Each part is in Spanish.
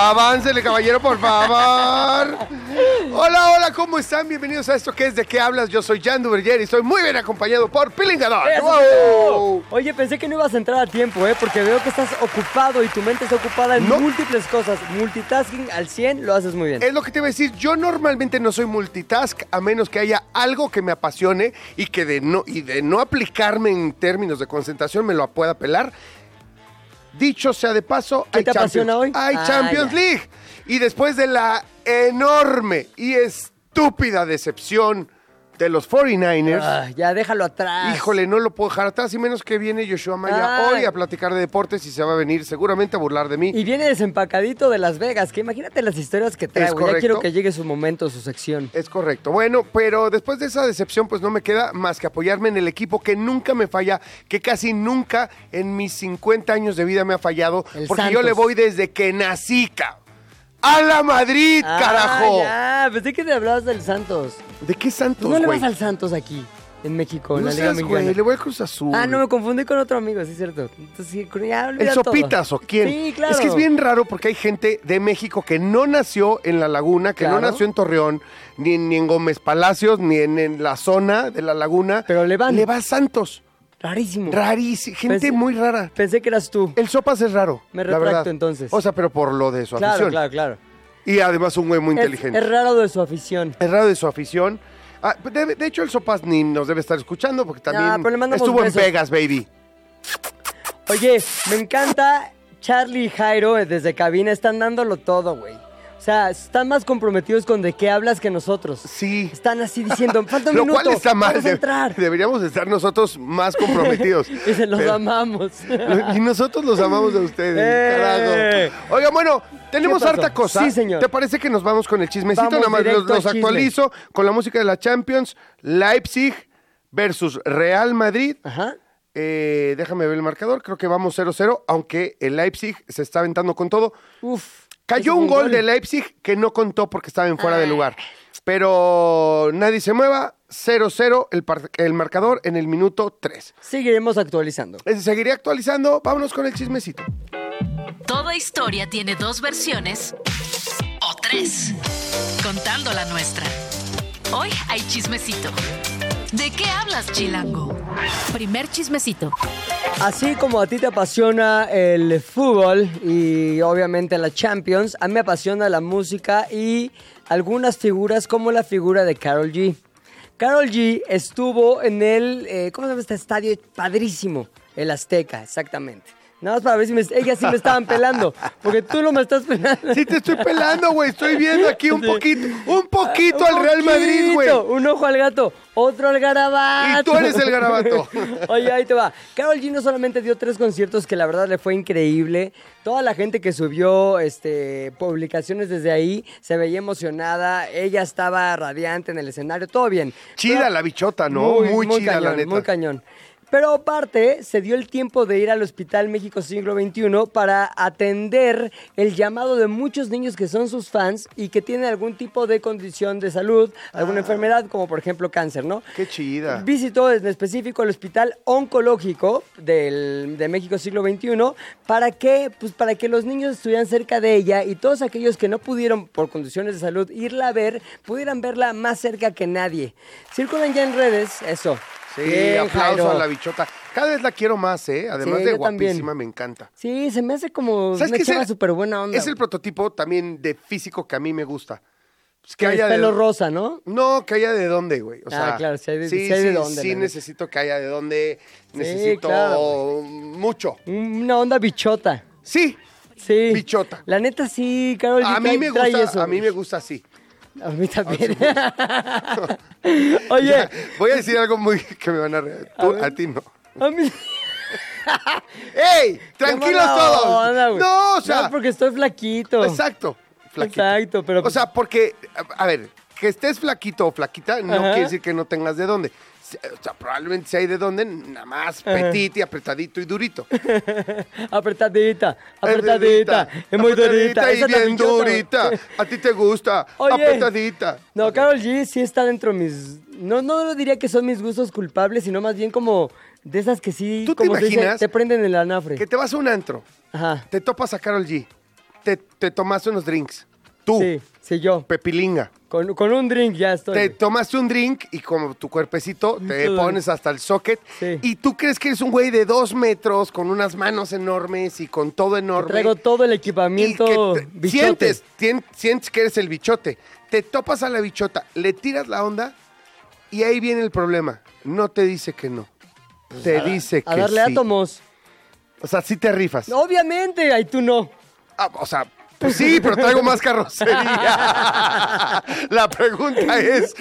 Aváncele, caballero, por favor. Hola, hola, ¿cómo están? Bienvenidos a esto que es De qué hablas. Yo soy Jan Duverger y estoy muy bien acompañado por Pilingador. ¡Eso, ¡Wow! Oye, pensé que no ibas a entrar a tiempo, ¿eh? Porque veo que estás ocupado y tu mente está ocupada en No. múltiples cosas. Multitasking al 100 lo haces muy bien. Es lo que te iba a decir. Yo normalmente no soy multitask a menos que haya algo que me apasione y que de no, y de no aplicarme en términos de concentración me lo pueda pelar. Dicho sea de paso, ¿Qué hay te Champions, apasiona hoy? hay Ah, Champions ya. League. Y después de la enorme y estúpida decepción de los 49ers, Ah, ya déjalo atrás. Híjole, no lo puedo dejar atrás, y menos que viene Joshua Maya Ay. hoy a platicar de deportes y se va a venir seguramente a burlar de mí. Y viene desempacadito de Las Vegas, que imagínate las historias que trae. Ya quiero que llegue su momento, su sección. Es correcto. Bueno, pero después de esa decepción, pues no me queda más que apoyarme en el equipo que nunca me falla, que casi nunca en mis 50 años de vida me ha fallado, El porque yo le voy desde que nací, ca- ¡A la Madrid, Ah, carajo! ya, pensé que te hablabas del Santos. ¿De qué ¿Tú Santos, no le vas al Santos aquí, en México, en No la Liga Mexicana? güey, le voy a Cruz Azul. Ah, no, me confundí con otro amigo, sí es cierto. Entonces, ya ¿El todo. Sopitas o quién? Sí, claro. Es que es bien raro porque hay gente de México que no nació en La Laguna, que no nació en Torreón, ni en, ni en Gómez Palacios, ni en, en la zona de La Laguna. Pero le van. Le va a Santos. Rarísimo. Rarísimo. Gente Pensé- muy rara. Pensé que eras tú. El Sopas es raro. Me retracto, entonces. O sea, pero por lo de su Claro, afición. claro, claro. Y además un güey muy Es- inteligente. Es, raro de su afición. Es raro de su afición. Ah, de, de hecho, el Sopas ni nos debe estar escuchando porque también estuvo besos. en Vegas, baby. Oye, me encanta Charlie y Jairo desde cabina. Están dándolo todo, güey. O sea, están más comprometidos con de qué hablas que nosotros. Sí. Están así diciendo, falta un Lo minuto, cual está mal. de- entrar. deberíamos estar nosotros más comprometidos. Y se los Pero- amamos. Y nosotros los amamos a ustedes, ¡Eh! carajo. Oigan, bueno, tenemos harta cosa. Sí, señor. ¿Te parece que nos vamos con el chismecito? Vamos Nada más los, chisme. actualizo con la música de la Champions. Leipzig versus Real Madrid. Ajá. Eh, déjame ver el marcador. Creo que vamos 0-0, aunque el Leipzig se está aventando con todo. Uf. Cayó un gol de Leipzig que no contó porque estaba en fuera de lugar. Pero nadie se mueva. 0-0 el, el marcador en el minuto 3. Seguiremos actualizando. Seguiré actualizando. Vámonos con el chismecito. Toda historia tiene dos versiones o tres, contando la nuestra. Hoy hay chismecito. ¿De qué hablas, Chilango? Primer chismecito. Así como a ti te apasiona el fútbol y obviamente la Champions, a mí me apasiona la música y algunas figuras como la figura de Carol G. Carol G estuvo en el, eh, ¿cómo se llama este estadio? Padrísimo, el Azteca, exactamente. Nada más para ver si me, ellas sí me estaban pelando, porque tú no me estás pelando. Sí, te estoy pelando, güey. Estoy viendo aquí un Sí. poquito, un poquito Un al Real Madrid, güey. Un ojo al gato, otro al garabato. Y tú eres el garabato. Oye, ahí te va. Carol G no solamente dio tres conciertos que la verdad le fue increíble. Toda la gente que subió este, publicaciones desde ahí se veía emocionada. Ella estaba radiante en el escenario. Todo bien. Chida Pero- la bichota, ¿no? Muy, chida, cañón, la neta. Muy cañón. Pero aparte, se dio el tiempo de ir al Hospital México Siglo XXI para atender el llamado de muchos niños que son sus fans y que tienen algún tipo de condición de salud, alguna enfermedad, como por ejemplo cáncer, ¿no? Ah. Qué chida. Visitó en específico el Hospital Oncológico del, de México Siglo XXI para que, pues, para que los niños estuvieran cerca de ella y todos aquellos que no pudieron, por condiciones de salud, irla a ver, pudieran verla más cerca que nadie. Circulan ya en redes, eso. Sí, Bien, aplauso Jairo. a la bichota. Cada vez la quiero más, ¿eh? Además Sí, de también. guapísima, me encanta. Sí, se me hace como ¿Sabes una chava súper buena onda. Es el prototipo también de físico que a mí me gusta. Pues que que haya pelo de... rosa, ¿no? No, que haya de dónde, güey. O Ah, sea, claro, si hay de- sí, si hay de sí, dónde, Sí, necesito que haya de dónde. Necesito claro, mucho. Una onda bichota. Sí, Sí. Bichota. La neta sí, Carol a mí me gusta, eso, a mí me gusta así. A mí también. Oye, Ya, voy a decir algo muy que me van a reír. Tú, a ti no. a mí... ¡Ey! ¡Tranquilos todos! onda, no, o sea, No, porque estoy flaquito. exacto. flaquito. Exacto, pero- O sea, porque, a a ver, que estés flaquito o flaquita no Ajá. quiere decir que no tengas de dónde. O sea, probablemente si hay de dónde, nada más petit y apretadito y durito. apretadita, apretadita, es muy durita. Y bien durita. A ti te gusta. Oye. Apretadita. No, Carol G sí está dentro de mis... No, no lo diría que son mis gustos culpables, sino más bien como de esas que sí, ¿Tú te se dice, imaginas te prenden el anafre. Que te vas a un antro, Ajá. te topas a Carol G, te, te tomaste unos drinks. Tú, Sí, sí, yo. Pepilinga. Con, con un drink ya estoy. Te tomaste un drink y como tu cuerpecito te pones hasta el socket Sí. y tú crees que eres un güey de dos metros con unas manos enormes y con todo Que enorme. Traigo todo el y equipamiento que te- bichote. sientes, tien- sientes que eres el bichote. Te topas a la bichota, le tiras la onda y ahí viene el problema. No te dice que no. Te dice Pues A que darle sí. átomos. O sea, sí te rifas. Obviamente, ahí tú no. Ah, o sea, pues sí, pero traigo más carrocería. La pregunta es,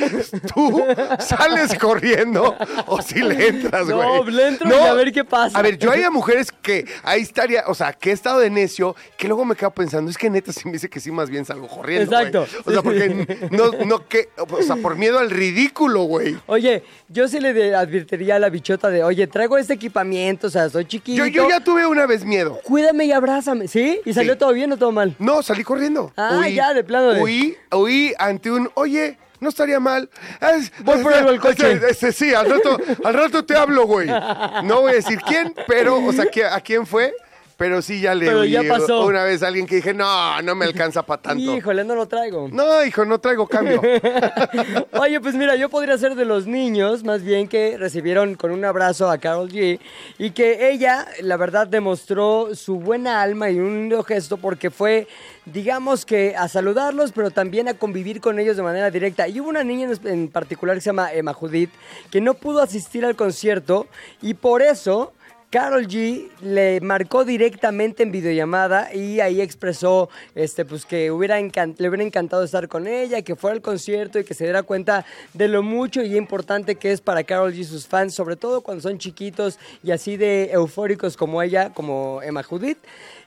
¿tú sales corriendo o si le entras, No, güey? le entro y a ver qué pasa. A ver, yo hay a mujeres que ahí estaría, o sea, que he estado de necio, que luego me quedo pensando, es que neta si me dice que sí, más bien salgo corriendo, güey. Exacto. O sea, porque no, no, que, o sea, por miedo al ridículo, güey. Oye, yo sí le advertiría a la bichota de, oye, traigo este equipamiento, o sea, soy chiquito. Yo, yo ya tuve una vez miedo. Cuídame y abrázame, ¿sí? ¿Y salió Sí. todo bien o todo mal? No, salí corriendo. Ah, ya, de plano de- Huí, huí ante un, oye, no estaría mal. Es- Voy por al coche. Este, este, sí, al rato, al rato te hablo, güey. No voy a decir quién, pero, o sea, ¿qui- ¿a quién fue? Pero sí ya le Pero ya pasó. una vez a alguien que dije, no, no me alcanza para tanto. Híjole, no lo traigo. No, hijo, no traigo cambio. Oye, pues mira, yo podría ser de los niños, más bien que recibieron con un abrazo a Carol G y que ella, la verdad, demostró su buena alma y un lindo gesto porque fue, digamos que a saludarlos, pero también a convivir con ellos de manera directa. Y hubo una niña en particular que se llama Emma Judith que no pudo asistir al concierto y por eso Carol G le marcó directamente en videollamada y ahí expresó este, pues, que hubiera le hubiera encantado estar con ella, que fuera al concierto y que se diera cuenta de lo mucho y importante que es para Carol G y sus fans, sobre todo cuando son chiquitos y así de eufóricos como ella, como Emma Judith.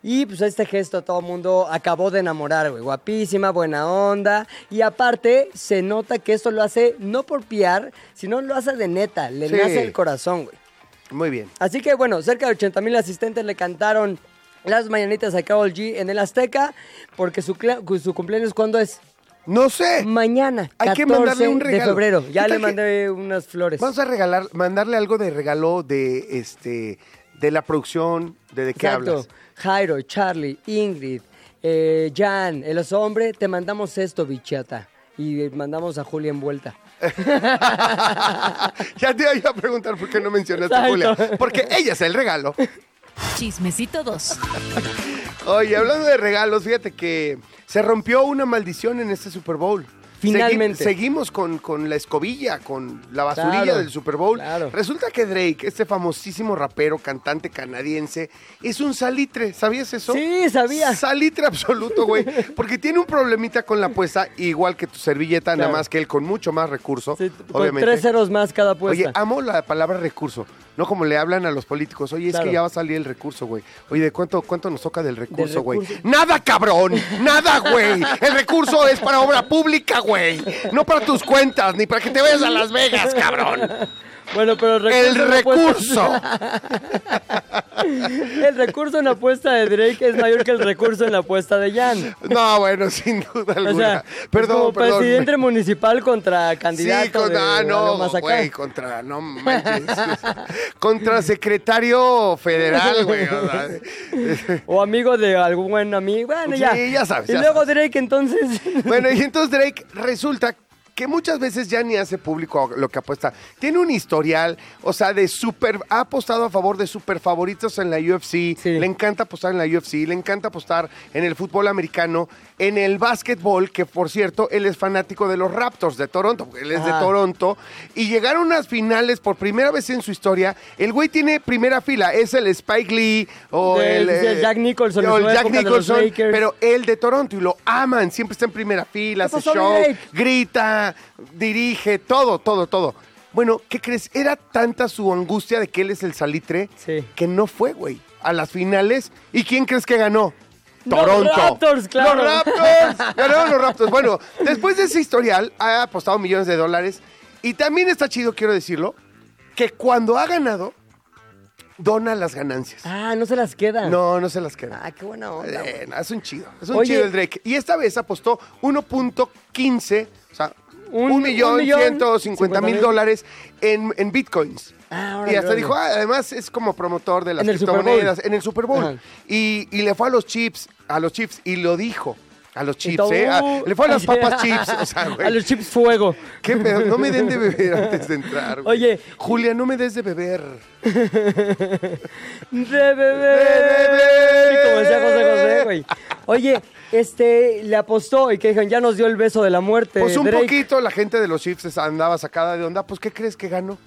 Y pues este gesto a todo el mundo acabó de enamorar, güey. Guapísima, buena onda. Y aparte, se nota que esto lo hace no por piar, sino lo hace de neta. Le Sí. nace el corazón, güey. Muy bien. Así que bueno, cerca de 80 mil asistentes le cantaron las mañanitas a Carol G en el Azteca, porque su, su cumpleaños cuándo es? No sé. Mañana, Hay 14 que mandarle un de regalo. febrero. ¿Qué Ya le mandé unas flores. Vamos a regalar, mandarle algo de regalo de este de la producción, de de qué Exacto. hablas. Jairo, Charlie, Ingrid, eh, Jan, el oso hombre, te mandamos esto, bichata. Y mandamos a Julia envuelta. ya te iba a preguntar por qué no mencionaste a. Julia. Porque ella es el regalo. Chismecito 2. Oye, hablando de regalos, fíjate que se rompió una maldición en este Super Bowl. Finalmente. Segui- seguimos con, con la escobilla, con la basurilla Claro, del Super Bowl. claro. Resulta que Drake, este famosísimo rapero, cantante canadiense, es un salitre. ¿Sabías eso? Sí, sabía. Salitre absoluto, güey. Porque tiene un problemita con la apuesta, igual que tu servilleta, nada más que él con mucho más recurso. Sí, con obviamente. tres ceros más cada puesta. Oye, amo la palabra recurso. No como le hablan a los políticos. Oye, es que ya va a salir el recurso, güey. Oye, ¿de cuánto, cuánto nos toca del recurso, güey? Nada, cabrón. Nada, güey. El recurso es para obra pública, güey. No para tus cuentas, ni para que te vayas a Las Vegas, cabrón. Bueno, pero el El recurso. en la recurso. apuesta- el recurso en la apuesta de Drake es mayor que el recurso en la apuesta de Jan. No, bueno, sin duda alguna. O sea, perdón, como perdón. presidente municipal contra candidato Sí, con, de ah, no, güey, contra, no manches. contra secretario federal, güey. o sea, O amigo de algún buen amigo. Bueno, Sí, ya. ya sabes, Y ya luego sabes. Drake, entonces. Bueno, y entonces Drake resulta que muchas veces ya ni hace público lo que apuesta. Tiene un historial, o sea, de super, ha apostado a favor de super favoritos en la UFC, Sí. le encanta apostar en la UFC, le encanta apostar en el fútbol americano, en el básquetbol, que por cierto, él es fanático de los Raptors de Toronto, porque él es de. Toronto, y llegaron unas finales por primera vez en su historia. El güey tiene primera fila, es el Spike Lee o el... del Jack Nicholson o el Jack Nicholson, pero él de Toronto y lo aman, siempre está en primera fila, ¿Qué hace show, Drake? Dirige, todo, todo, todo. Bueno, ¿qué crees? Era tanta su angustia de que él es el salitre Sí. que no fue, güey, a las finales. ¿Y quién crees que ganó? Toronto. Los Raptors, claro. Los Raptors. Ganaron los Raptors. Bueno, después de ese historial, ha apostado millones de dólares. Y también está chido, quiero decirlo, que cuando ha ganado, dona las ganancias. Ah, no se las queda. No, no se las queda. Ah, qué buena onda. Eh, es un chido. Es un Oye. chido el Drake. Y esta vez apostó 1.15, o sea, Un- un millón un millón ciento cincuenta mil dólares en, en bitcoins. Ah, y hasta dijo, ah, además es como promotor de las En criptomonedas en el Super Bowl. Y, y le fue a los chips, a los chips, y lo dijo. A los chips, todo- ¿eh? A- le fue a las papas chips. O sea, güey. A los chips fuego. ¿Qué pedo? No me den de beber antes de entrar. güey. Oye. Julia, no me des de beber. De beber. Como decía José José, güey. Oye, este, le apostó y que dijeron, ya nos dio el beso de la muerte. Pues un Drake. poquito la gente de los Chiefs andaba sacada de onda. Pues, ¿qué crees que ganó?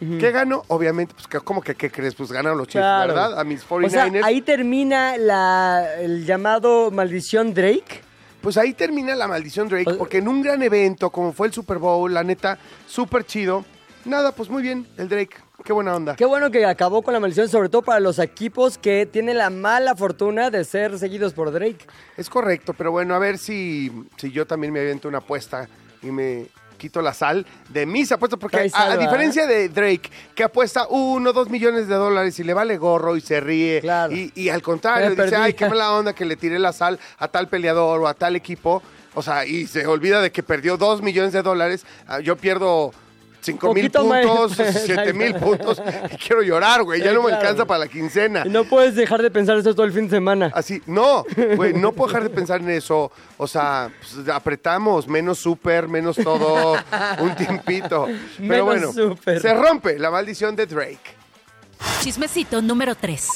¿Qué ganó? Obviamente, pues, ¿cómo que qué crees? Pues ganaron los Chiefs, Claro. ¿verdad? A mis O sea, 49ers. ahí termina la, el llamado maldición Drake. Pues ahí termina la maldición Drake, porque en un gran evento como fue el Super Bowl, la neta, súper chido. Nada, pues muy bien, el Drake. Qué buena onda. Qué bueno que acabó con la maldición, sobre todo para los equipos que tienen la mala fortuna de ser seguidos por Drake. Es correcto, pero bueno, a ver si, si yo también me aviento una apuesta y me quito la sal de mis apuestas, porque a, a diferencia de Drake, que apuesta uno, dos millones de dólares y le vale gorro y se ríe, Claro. y, y al contrario, dice, ay, qué mala onda que le tiré la sal a tal peleador o a tal equipo, o sea, y se olvida de que perdió dos millones de dólares, Ah, yo pierdo... Cinco mil Poquito más. puntos, siete mil puntos, y quiero llorar, güey, ya no me alcanza para la quincena. Y no puedes dejar de pensar eso todo el fin de semana. Así, no, güey, no puedo dejar de pensar en eso. O sea, pues, apretamos, menos súper, menos todo, un tiempito. Pero Menos bueno, se rompe la maldición de Drake. Chismecito número 3.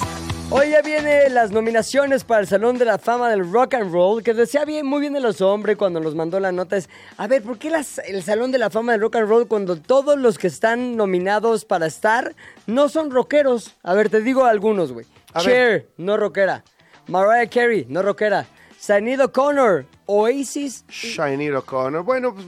Hoy ya vienen las nominaciones para el Salón de la Fama del Rock and Roll, que decía bien, muy bien de los hombres cuando nos mandó la nota es, a ver, ¿por qué las- el Salón de la Fama del Rock and Roll cuando todos los que están nominados para estar no son rockeros? A ver, te digo algunos, güey. Cher, no rockera. Mariah Carey, no rockera. Sinead O'Connor, Oasis, Shiny O'Connor. Bueno, pues.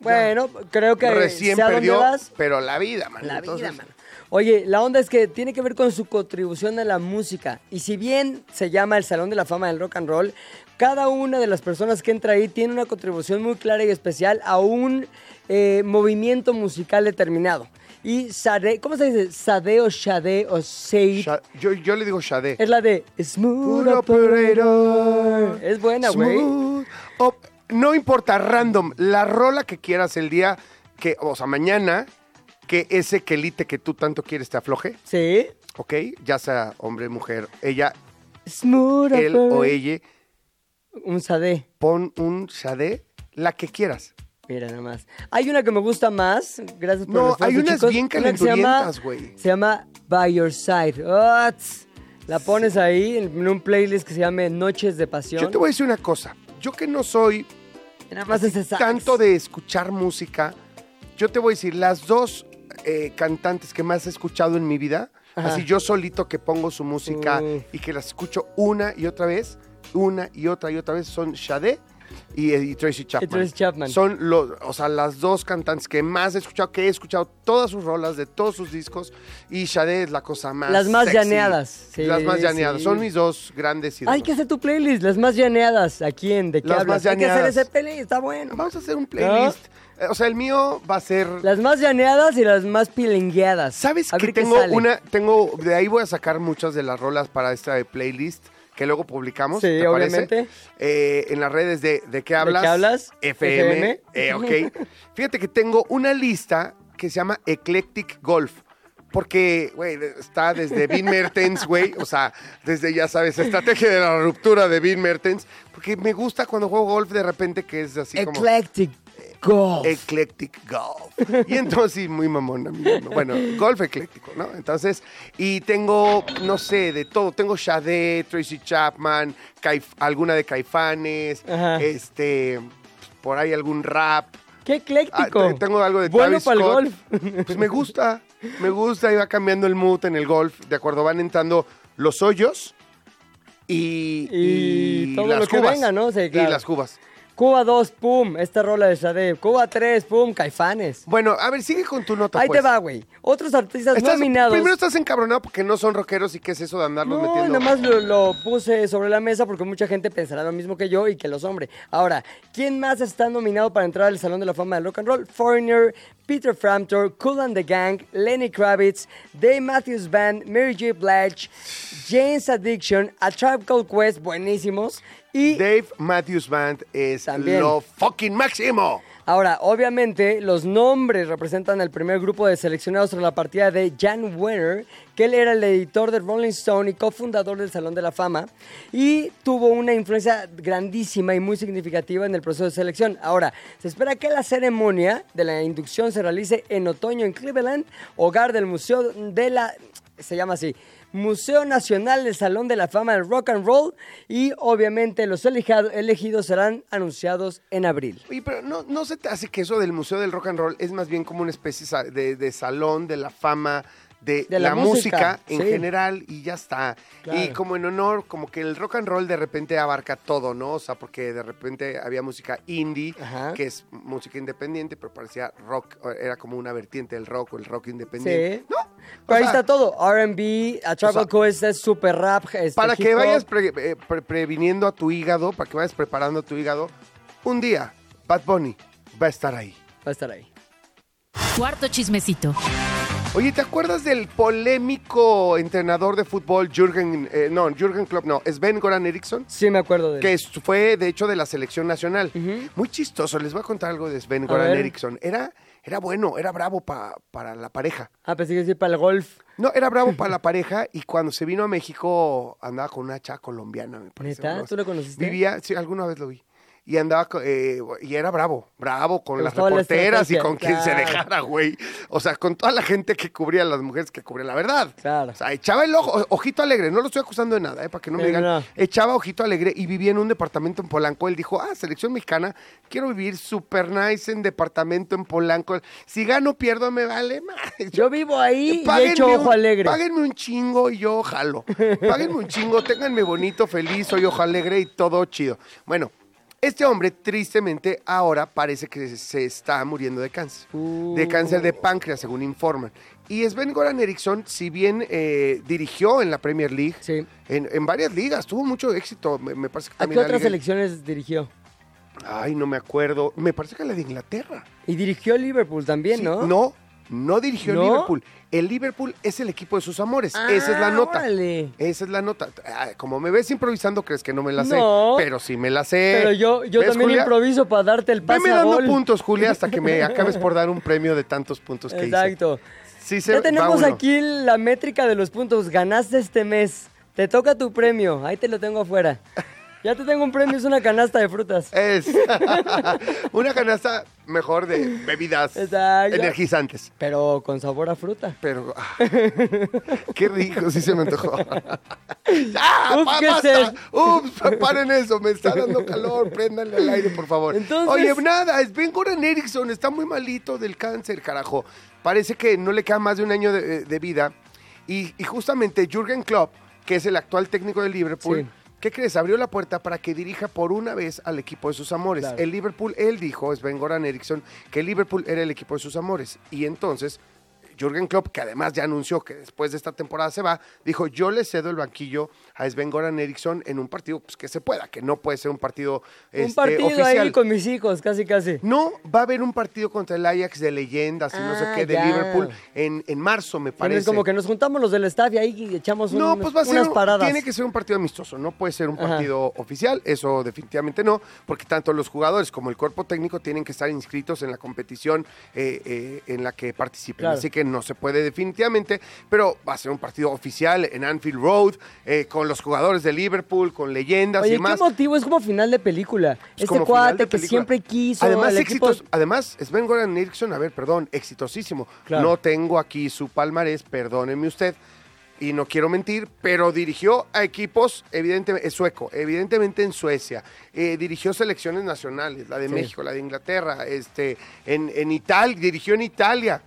bueno, creo que recién perdió, pero la vida, man. la Entonces, vida, mano. Oye, la onda es que tiene que ver con su contribución a la música. Y si bien se llama el Salón de la Fama del Rock and Roll, cada una de las personas que entra ahí tiene una contribución muy clara y especial a un eh, movimiento musical determinado. Y Sade, ¿cómo se dice? Sade o Shade o Seid. Sha- yo, yo le digo Shade. Es la de Smooth Operator. Es buena, güey. Op- No importa, random. La rola que quieras el día que, o sea, mañana, que ese quelite que tú tanto quieres te afloje, Sí. ¿ok? Ya sea hombre, mujer, ella, Smooth él o ella, Un Sade. pon un Shade, la que quieras. Mira nada más. Hay una que me gusta más. Gracias por No, hay unas chicos. bien Una que se llama- calenturientas, güey. Se llama By Your Side. Tss. La pones ahí en un playlist que se llame Noches de Pasión. Yo te voy a decir una cosa. Yo que no soy Nada más ese sax. tanto de escuchar música, yo te voy a decir, las dos eh, cantantes que más he escuchado en mi vida, Ajá. así yo solito que pongo su música Uh. y que las escucho una y otra vez, una y otra y otra vez, son Sade y, y Tracy Chapman. Tracy Chapman. Son los, o sea, las dos cantantes que más he escuchado, que he escuchado todas sus rolas de todos sus discos y Sade es la cosa más Las más sexy. llaneadas. Sí, las más llaneadas. sí. Son mis dos grandes ídolos. Hay que hacer tu playlist, las más llaneadas. ¿Aquí en ¿De qué Las hablas? más Hay que hacer ese playlist, está bueno. Vamos a hacer un playlist. Eh, O sea, el mío va a ser... Las más llaneadas y las más pilingueadas. ¿Sabes A que tengo una, tengo, de ahí voy a sacar muchas de las rolas para esta playlist que luego publicamos, Sí, ¿te obviamente. Eh, en las redes de ¿De qué hablas? qué hablas? FM. FM. eh, ok. Fíjate que tengo una lista que se llama Eclectic Golf. Porque, güey, está desde Bean Mertens, güey. O sea, desde, ya sabes, estrategia de la ruptura de Bean Mertens. Porque me gusta cuando juego golf de repente que es así como... Eclectic Golf. Eclectic Golf. Y entonces, muy mamón. a mí, ¿no? Bueno, golf ecléctico, ¿no? Entonces, y tengo, no sé, de todo. Tengo Sade, Tracy Chapman, Caif- alguna de Caifanes, Ajá. este, por ahí algún rap. Qué Ah, ecléctico. te- tengo algo de Bueno Travis para el golf. Pues me gusta, me gusta va cambiando el mood en el golf. De acuerdo, van entrando los hoyos y, Y todo las lo que cubas. venga, ¿no? Sí, Y las cubas. Cuba 2, pum, esta rola de Sade. Cuba 3, pum, Caifanes. Bueno, a ver, sigue con tu nota, Ahí pues. te va, güey. Otros artistas Estás- nominados. Primero estás encabronado porque no son rockeros y qué es eso de andarlos No, metiendo. nada más lo, lo puse sobre la mesa porque mucha gente pensará lo mismo que yo y que los hombres. Ahora, ¿quién más está nominado para entrar al Salón de la Fama del Rock and Roll? Foreigner, Peter Frampton, Cool and the Gang, Lenny Kravitz, Dave Matthews Band, Mary J. Blige, James Addiction, A Tribe Called Quest, buenísimos. Y Dave Matthews Band es También. lo fucking máximo. Ahora, obviamente, los nombres representan el primer grupo de seleccionados tras la partida de Jan Wenner, que él era el editor de Rolling Stone y cofundador del Salón de la Fama, y tuvo una influencia grandísima y muy significativa en el proceso de selección. Ahora, se espera que la ceremonia de la inducción se realice en otoño en Cleveland, hogar del Museo de la... se llama así, Museo Nacional del Salón de la Fama del Rock and Roll, y obviamente los elegidos serán anunciados en abril. Oye, pero no, no se te hace que eso del Museo del Rock and Roll es más bien como una especie de, de salón de la fama de, De la la, música, música, en sí. general y ya está. Claro. Y como en honor, como que el rock and roll de repente abarca todo, ¿no? O sea, porque de repente había música indie, Ajá. que es música independiente, pero parecía rock, o era como una vertiente del rock o el rock independiente. Sí. ¿No? O Pero ahí sea, está todo. RB, A Travel sea, Quest es super rap. este, Para que vayas pre- eh, pre- previniendo a tu hígado, para que vayas preparando a tu hígado, un día Bad Bunny va a estar ahí. Va a estar ahí. Cuarto chismecito. Oye, ¿te acuerdas del polémico entrenador de fútbol Jürgen, eh, no, Jürgen Klopp, no, Sven Goran Eriksson? Sí, me acuerdo de él. Que fue, de hecho, de la selección nacional. Muy chistoso, les voy a contar algo de Sven Goran. Eriksson. Era, era bueno, era bravo pa- para la pareja. Ah, pensé que decir para el golf. No, era bravo para la pareja y cuando se vino a México andaba con una chava colombiana, me parece. ¿Neta? ¿Tú la conociste? Vivía, sí, alguna vez lo vi. Y andaba, eh, y era bravo, bravo con las la reporteras y con quien se dejara, güey. O sea, con toda la gente que cubría, las mujeres que cubrían la verdad. Claro. O sea, echaba el ojo, ojito alegre, no lo estoy acusando de nada, eh, para que no me digan. no. Echaba ojito alegre y vivía en un departamento en Polanco. Él dijo, ah, selección mexicana, quiero vivir super nice en departamento en Polanco. Si gano, pierdo, me vale más. Yo vivo ahí y echo ojo un- alegre. Páguenme un chingo y yo jalo. Páguenme un chingo, ténganme bonito, feliz, soy ojo alegre y todo chido. Bueno, este hombre tristemente ahora parece que se está muriendo de cáncer. Uh. De cáncer de páncreas, según informan. Y Sven Goran Eriksson, si bien eh, dirigió en la Premier League, Sí. en, en varias ligas, tuvo mucho éxito. Me, me parece que ¿A qué otras liga- selecciones dirigió? Ay, no me acuerdo. Me parece que la de Inglaterra. Y dirigió Liverpool también, Sí, ¿no? No, no dirigió el. Liverpool. El Liverpool es el equipo de sus amores. Ah, Esa es la nota. órale. Esa es la nota. Ah, Como me ves improvisando, crees que no me la sé. No. Pero sí me la sé. Pero yo, yo ¿Ves, también Julia? improviso para darte el pase Veme dando gol. puntos, Julia, hasta que me acabes por dar un premio de tantos puntos que hice. Exacto. Sí, se- Ya tenemos aquí la métrica de los puntos. Ganaste este mes. Te toca tu premio. Ahí te lo tengo afuera. Ya te tengo un premio, es una canasta de frutas. Es una canasta mejor de bebidas Exacto. energizantes. Pero con sabor a fruta. Pero, ah, qué rico, sí se me antojó. ¡Ah, Ups, pa- basta! ¡Ups! Paren eso, me está dando calor, préndanle al aire, por favor. Entonces- Oye, nada, es Ben Goran Eriksson, está muy malito del cáncer, carajo. Parece que no le queda más de un año de, de vida. Y, y justamente Jürgen Klopp, que es el actual técnico del Liverpool, Sí. ¿Qué crees? Abrió la puerta para que dirija por una vez al equipo de sus amores. Claro. El Liverpool, él dijo, Sven Goran Eriksson, que el Liverpool era el equipo de sus amores. Y entonces, Jürgen Klopp, que además ya anunció que después de esta temporada se va, dijo, yo le cedo el banquillo a Sven Goran Eriksson en un partido pues, que se pueda, que no puede ser un partido un este, partido oficial. ahí con mis hijos, casi casi. No, va a haber un partido contra el Ajax de leyendas y no sé Ah, qué, de ya. Liverpool en, en marzo, me parece. como que nos juntamos los del staff y ahí echamos No, unos- pues va a ser, unas un- paradas. tiene que ser un partido amistoso, no puede ser un Ajá. partido oficial, eso definitivamente no, porque tanto los jugadores como el cuerpo técnico tienen que estar inscritos en la competición eh, eh, en la que participen, Claro. así que no se puede definitivamente, pero va a ser un partido oficial en Anfield Road, eh, con los jugadores de Liverpool, con leyendas Oye, y qué más. motivo, es como final de película. Es este cuate que siempre quiso. Además, el equipo- además, Sven Goran Eriksson, a ver, perdón, exitosísimo. Claro. No tengo aquí su palmarés, perdóneme usted, y no quiero mentir, pero dirigió a equipos, evidentemente, sueco, evidentemente en Suecia. Eh, dirigió selecciones nacionales, la de Sí. México, la de Inglaterra, este, en, en Italia, dirigió en Italia.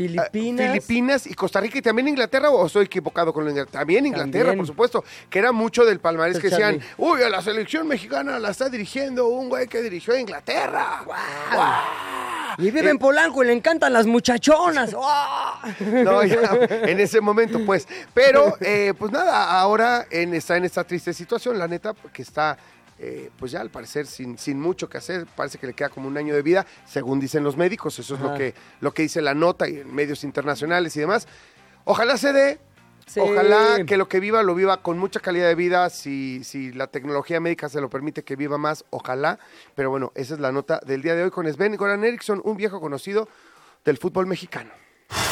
Filipinas. Ah, Filipinas y Costa Rica y también Inglaterra, o estoy equivocado con la Inglaterra. También Inglaterra, También. por supuesto, que era mucho del palmarés El que decían, uy, a la selección mexicana la está dirigiendo un güey que dirigió a Inglaterra. Y vive en Polanco y le encantan las muchachonas. ¡Ah! No, ya, en ese momento, pues. Pero, eh, pues nada, ahora en, está en esta triste situación, la neta, que está, eh, pues ya al parecer sin, sin mucho que hacer, parece que le queda como un año de vida, según dicen los médicos, eso es lo que, lo que dice la nota y en medios internacionales y demás. Ojalá se dé, Sí. ojalá que lo que viva lo viva con mucha calidad de vida, si, si la tecnología médica se lo permite que viva más, ojalá. Pero bueno, esa es la nota del día de hoy con Sven Goran Eriksson, un viejo conocido del fútbol mexicano.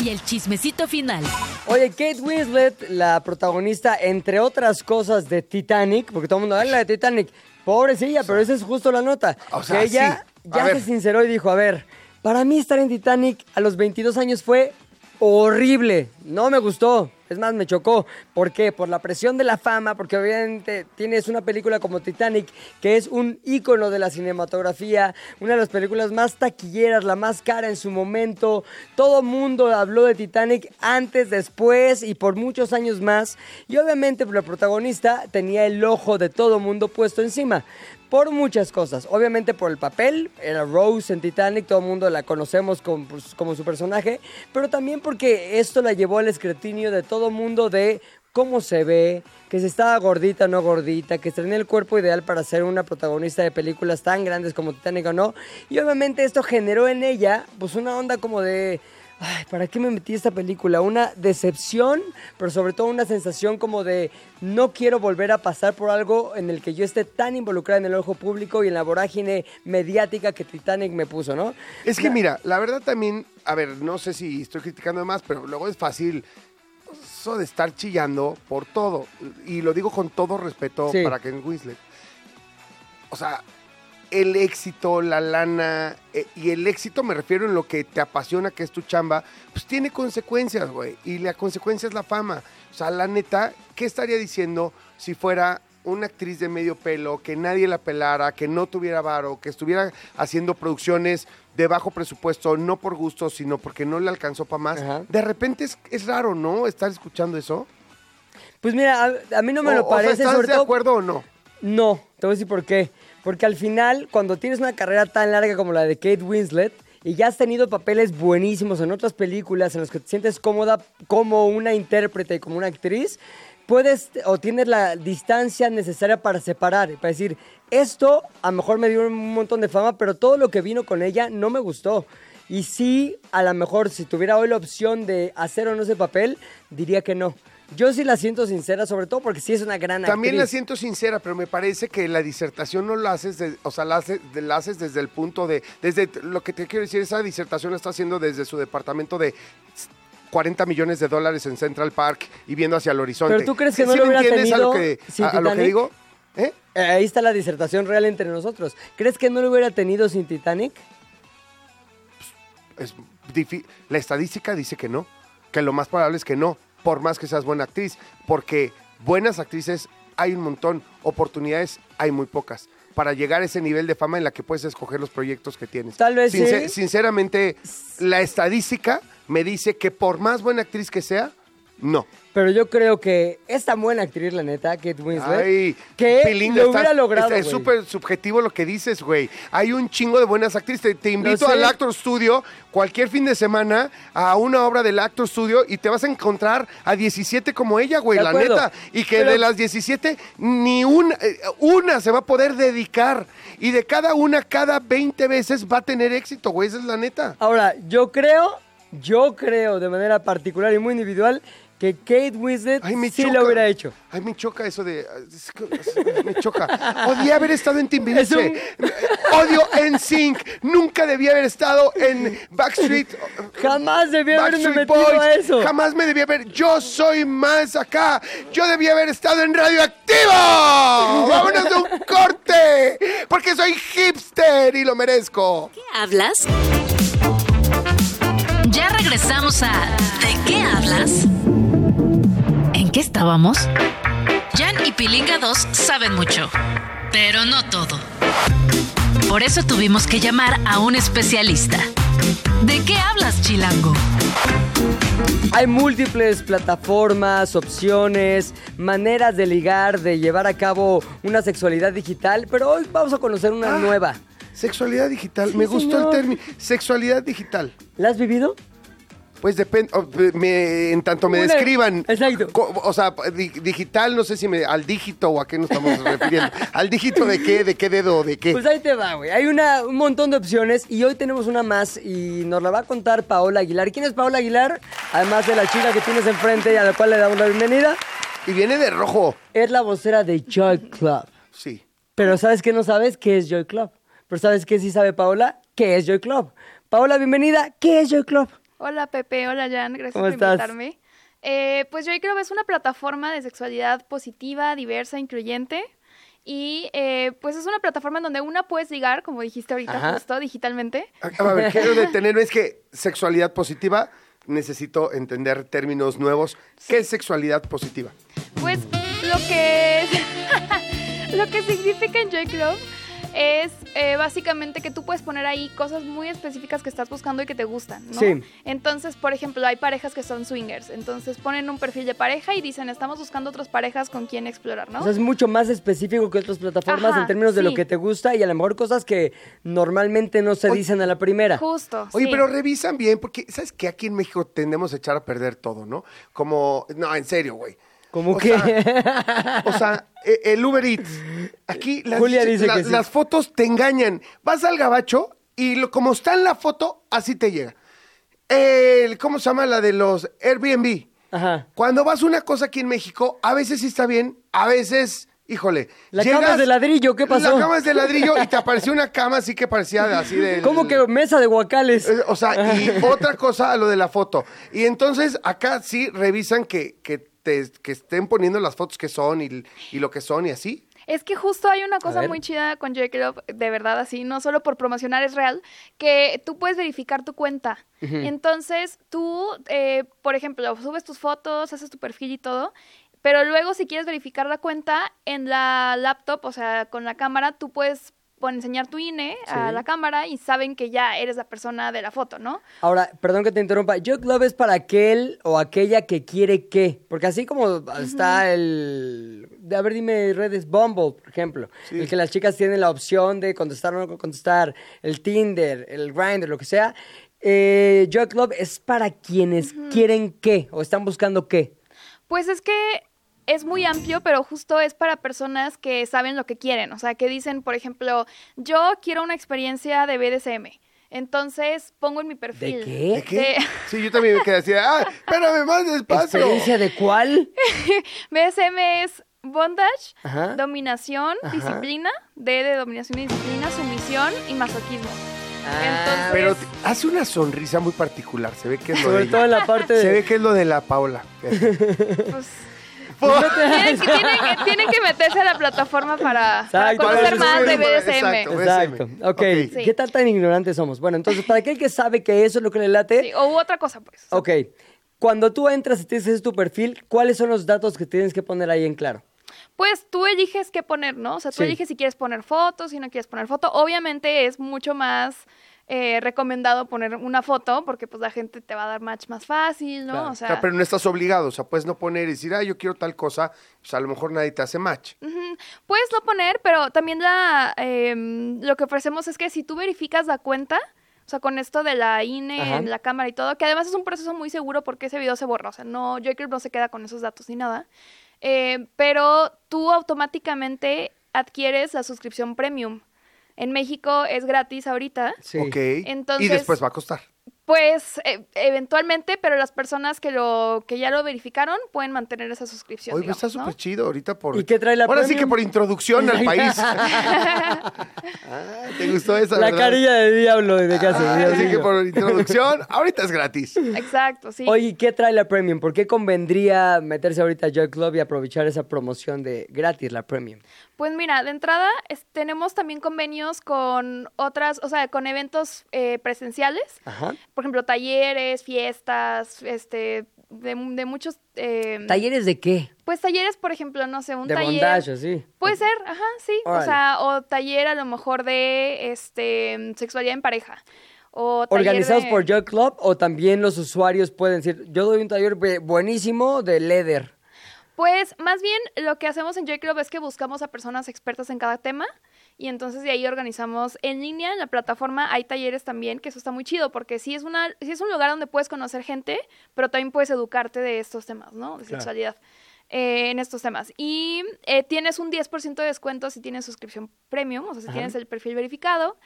Y el chismecito final. Oye, Kate Winslet, la protagonista, entre otras cosas, de Titanic, porque todo el mundo habla de Titanic. Pobrecilla, pero esa es justo la nota. O sea, que ella sí. Ya se sinceró y dijo, a ver, para mí estar en Titanic a los 22 años fue horrible. No me gustó. Es más, me chocó. ¿Por qué? Por la presión de la fama, porque obviamente tienes una película como Titanic, que es un ícono de la cinematografía, una de las películas más taquilleras, la más cara en su momento. Todo mundo habló de Titanic antes, después y por muchos años más. Y obviamente la protagonista tenía el ojo de todo mundo puesto encima. Por muchas cosas. Obviamente por el papel, era Rose en Titanic, todo el mundo la conocemos como, pues, como su personaje, pero también porque esto la llevó al escrutinio de todo mundo de cómo se ve, que si estaba gordita o no gordita, que tenía el cuerpo ideal para ser una protagonista de películas tan grandes como Titanic o no. Y obviamente esto generó en ella pues una onda como de... Ay, ¿para qué me metí esta película? Una decepción, pero sobre todo una sensación como de no quiero volver a pasar por algo en el que yo esté tan involucrada en el ojo público y en la vorágine mediática que Titanic me puso, ¿no? Es que mira, la verdad también, a ver, no sé si estoy criticando más, pero luego es fácil eso de estar chillando por todo. Y lo digo con todo respeto Sí. para Ken Winslet. O sea, el éxito, la lana, eh, y el éxito me refiero en lo que te apasiona, que es tu chamba, pues tiene consecuencias, güey. Y la consecuencia es la fama. O sea, la neta, ¿qué estaría diciendo si fuera una actriz de medio pelo, que nadie la pelara, que no tuviera varo, que estuviera haciendo producciones de bajo presupuesto, no por gusto, sino porque no le alcanzó para más? Ajá. De repente es, es raro, ¿no? Estar escuchando eso. Pues mira, a, a mí no me O- lo o sea, parece, ¿Estás sobre de todo... acuerdo o no? No, te voy a decir por qué. Porque al final, cuando tienes una carrera tan larga como la de Kate Winslet y ya has tenido papeles buenísimos en otras películas en los que te sientes cómoda como una intérprete y como una actriz, puedes o tienes la distancia necesaria para separar, para decir, esto a lo mejor me dio un montón de fama, pero todo lo que vino con ella no me gustó. Y sí, a lo mejor si tuviera hoy la opción de hacer o no ese papel, diría que no. Yo sí la siento sincera, sobre todo porque sí es una gran También la siento sincera, pero me parece que la disertación no la haces, de- o sea, la, hace- de- la haces desde el punto de, desde lo que te quiero decir, esa disertación la está haciendo desde su departamento de 40 millones de dólares en Central Park y viendo hacia el horizonte. Pero tú crees que ¿Sí no lo hubiera entiendes a lo tenido que, a- a lo que Titanic? digo? ¿Eh? Ahí está la disertación real entre nosotros. ¿Crees que no lo hubiera tenido sin Titanic? Es difi- la estadística dice que no, que lo más probable es que no, por más que seas buena actriz, porque buenas actrices hay un montón, oportunidades hay muy pocas. Para llegar a ese nivel de fama en la que puedes escoger los proyectos que tienes. Tal vez Sincer- sí. Sinceramente, la estadística me dice que por más buena actriz que sea, no. Pero yo creo que es tan buena actriz, la neta, Kate Winslet, Ay, que Pilinga, lo estás- hubiera logrado, Es súper subjetivo lo que dices, güey. Hay un chingo de buenas actrices. Te, te invito al Actor Studio cualquier fin de semana a una obra del Actor Studio y te vas a encontrar a 17 como ella, güey, la acuerdo. neta. Y que Pero- de las 17, ni una, eh, una se va a poder dedicar. Y de cada una, cada 20 veces va a tener éxito, güey. Esa es la neta. Ahora, yo creo, yo creo de manera particular y muy individual que Kate Winslet Ay, me sí choca. lo hubiera hecho. Ay, me choca eso de. me choca. Odié haber estado en Timbiriche. Un- Odio en Sync. Nunca debí haber estado en Backstreet. Jamás debí haberme metido Boys. a eso. Jamás me debí haber. Yo soy más acá. Yo debí haber estado en Radioactivo. Vámonos de un corte. Porque soy hipster y lo merezco. ¿Qué hablas? Ya regresamos a ¿De qué hablas? ¿En qué estábamos? Jan y Pilinga 2 saben mucho, pero no todo. Por eso tuvimos que llamar a un especialista. ¿De qué hablas, Chilango? Hay múltiples plataformas, opciones, maneras de ligar, de llevar a cabo una sexualidad digital, pero hoy vamos a conocer una Ah. nueva. Sexualidad digital. Sí, me gustó señor. el término. Sexualidad digital. ¿La has vivido? Pues depende, o, de- me- en tanto me Una- describan. Exacto. O sea, di- digital, no sé si me, al dígito o a qué nos estamos refiriendo. ¿Al dígito de qué? ¿De qué dedo? ¿De qué? Pues ahí te va, güey. Hay una, un montón de opciones y hoy tenemos una más y nos la va a contar Paola Aguilar. ¿Quién es Paola Aguilar? Además de la chica que tienes enfrente y a la cual le damos la bienvenida, Y viene de rojo. es la vocera de Joy Club. Sí. Pero ¿sabes qué no sabes? ¿Qué es Joy Club? Pero ¿sabes qué sí sabe Paola? ¿Qué es Joy Club? Paola, bienvenida. ¿Qué es Joy Club? Hola Pepe, hola Jan, gracias ¿Cómo por estás? invitarme. Eh, pues yo creo que es una plataforma de sexualidad positiva, diversa, incluyente. Y eh, pues es una plataforma en donde una puedes ligar, como dijiste ahorita, Ajá. justo digitalmente. A ver, quiero detenerme. Es que sexualidad positiva, necesito entender términos nuevos. ¿Qué es sexualidad positiva? Pues lo que lo que significa en Joy Club es eh, básicamente que tú puedes poner ahí cosas muy específicas que estás buscando y que te gustan, ¿no? Sí. Entonces, por ejemplo, hay parejas que son swingers, entonces ponen un perfil de pareja y dicen, estamos buscando otras parejas con quien explorar, ¿no? O sea, es mucho más específico que otras plataformas Ajá, en términos de lo que te gusta y a lo mejor cosas que normalmente no se Oye, dicen a la primera. Justo. Oye, sí. pero revisan bien, porque ¿sabes que Aquí en México tendemos a echar a perder todo, ¿no? Como, no, en serio, güey. Como O que... sea, O sea, e- el Uber Eats. Aquí las, Julia dice la- que sí. las fotos te engañan. Vas al gabacho y lo- como está en la foto, así te llega. El, ¿Cómo se llama la de los Airbnb? Ajá. Cuando vas a una cosa aquí en México, a veces sí está bien, a veces, híjole. La cama es de ladrillo, ¿qué pasó? La cama es de ladrillo y te apareció una cama así que parecía de- así de... ¿Cómo que mesa de guacales? Eh, O sea, y otra cosa a lo de la foto. Y entonces acá sí revisan que, que, te- que estén poniendo las fotos que son y, y lo que son y así. Es que justo hay una cosa muy chida con Joy Club, de verdad así, no solo por promocionar, es real, que tú puedes verificar tu cuenta. Entonces, tú, eh, por ejemplo, subes tus fotos, haces tu perfil y todo, pero luego si quieres verificar la cuenta en la laptop, o sea, con la cámara, tú puedes pon- enseñar tu INE a la cámara y saben que ya eres la persona de la foto, ¿no? Ahora, perdón que te interrumpa. Joy Club es para aquel o aquella que quiere qué. Porque así como está el. A ver, dime redes Bumble, por ejemplo. El que las chicas tienen la opción de contestar o no contestar. El Tinder, el Grindr, lo que sea. Eh, Joy Club es para quienes quieren qué o están buscando qué. Pues es que es muy amplio, pero justo es para personas que saben lo que quieren. O sea, que dicen, por ejemplo, yo quiero una experiencia de BDSM. Entonces pongo en mi perfil. qué? ¿De qué? De- Sí, yo también me quedé así, de, ah, espérame más despacio. ¿Experiencia de cuál? BDSM es bondage, Ajá. dominación, disciplina, D de dominación y disciplina, sumisión y masoquismo. Ah, Pero Entonces, te- hace una sonrisa muy particular, se ve que es lo de Sobre ella. todo en la parte de. Se ve que es lo de la Paola. pues, tienen, que, tienen que- tienen que meterse a la plataforma para, conocer para más de BDSM. exacto. Ok. Ok. ¿Qué tal tan ignorantes somos? Bueno, entonces, para aquel que sabe que eso es lo que le late, Sí, o otra cosa, pues. ok. Cuando tú entras y te dices tu perfil, ¿cuáles son los datos que tienes que poner ahí en claro? Pues tú eliges qué poner, ¿no? O sea, tú Sí. eliges si quieres poner fotos, si no quieres poner foto. Obviamente es mucho más eh, recomendado poner una foto porque pues la gente te va a dar match más fácil, ¿no? Claro. O sea, pero no estás obligado, o sea, puedes no poner y decir, ah, yo quiero tal cosa, pues a lo mejor nadie te hace match. puedes no poner, pero también la em, lo que ofrecemos es que si tú verificas la cuenta, o sea, con esto de la INE, Ajá. en la cámara y todo, que además es un proceso muy seguro porque ese video se borra, o sea, no, Joker no se queda con esos datos ni nada, eh, pero tú automáticamente adquieres la suscripción premium. En México es gratis ahorita. Sí. Ok. Entonces- y después va a costar. Pues e- eventualmente, pero las personas que lo que ya lo verificaron pueden mantener esa suscripción. Oye, pues está digamos, ¿no? súper chido ahorita por... ¿Y qué trae la Ahora sí que por introducción al país. ah, ¿Te gustó esa, La verdad? carilla de diablo de casa. Ah, así que por introducción, ahorita es gratis. Exacto, sí. Oye, ¿y ¿qué trae la Premium? ¿Por qué convendría meterse ahorita a Joy Club y aprovechar esa promoción de gratis, la Premium? Pues mira, de entrada es- tenemos también convenios con otras, o sea, con eventos eh, presenciales. Ajá. Por ejemplo, talleres, fiestas, este, de, de muchos... eh, ¿Talleres de qué? Pues talleres, por ejemplo, no sé, un De taller... bondage, sí. Puede ser, ajá, sí. Órale. O sea, o taller a lo mejor de este sexualidad en pareja. o ¿Organizados de- por Joy Club o también los usuarios pueden decir, yo doy un taller bu- buenísimo de leather? Pues más bien lo que hacemos en Joy Club es que buscamos a personas expertas en cada tema y entonces de ahí organizamos en línea, en la plataforma hay talleres también, que eso está muy chido porque sí es, una, sí es un lugar donde puedes conocer gente, pero también puedes educarte de estos temas, ¿no? De sexualidad. eh, en estos temas. Y eh, tienes un 10% de descuento si tienes suscripción premium, o sea, si tienes el perfil verificado.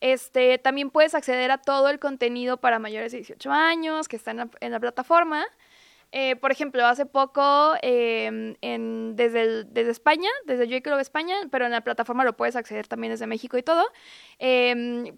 Este, también puedes acceder a todo el contenido para mayores de 18 años que está en la, en la plataforma. Eh, por ejemplo, hace poco eh, en- desde, el- desde España, desde Joy Club España, pero en la plataforma lo puedes acceder también desde México y todo, eh,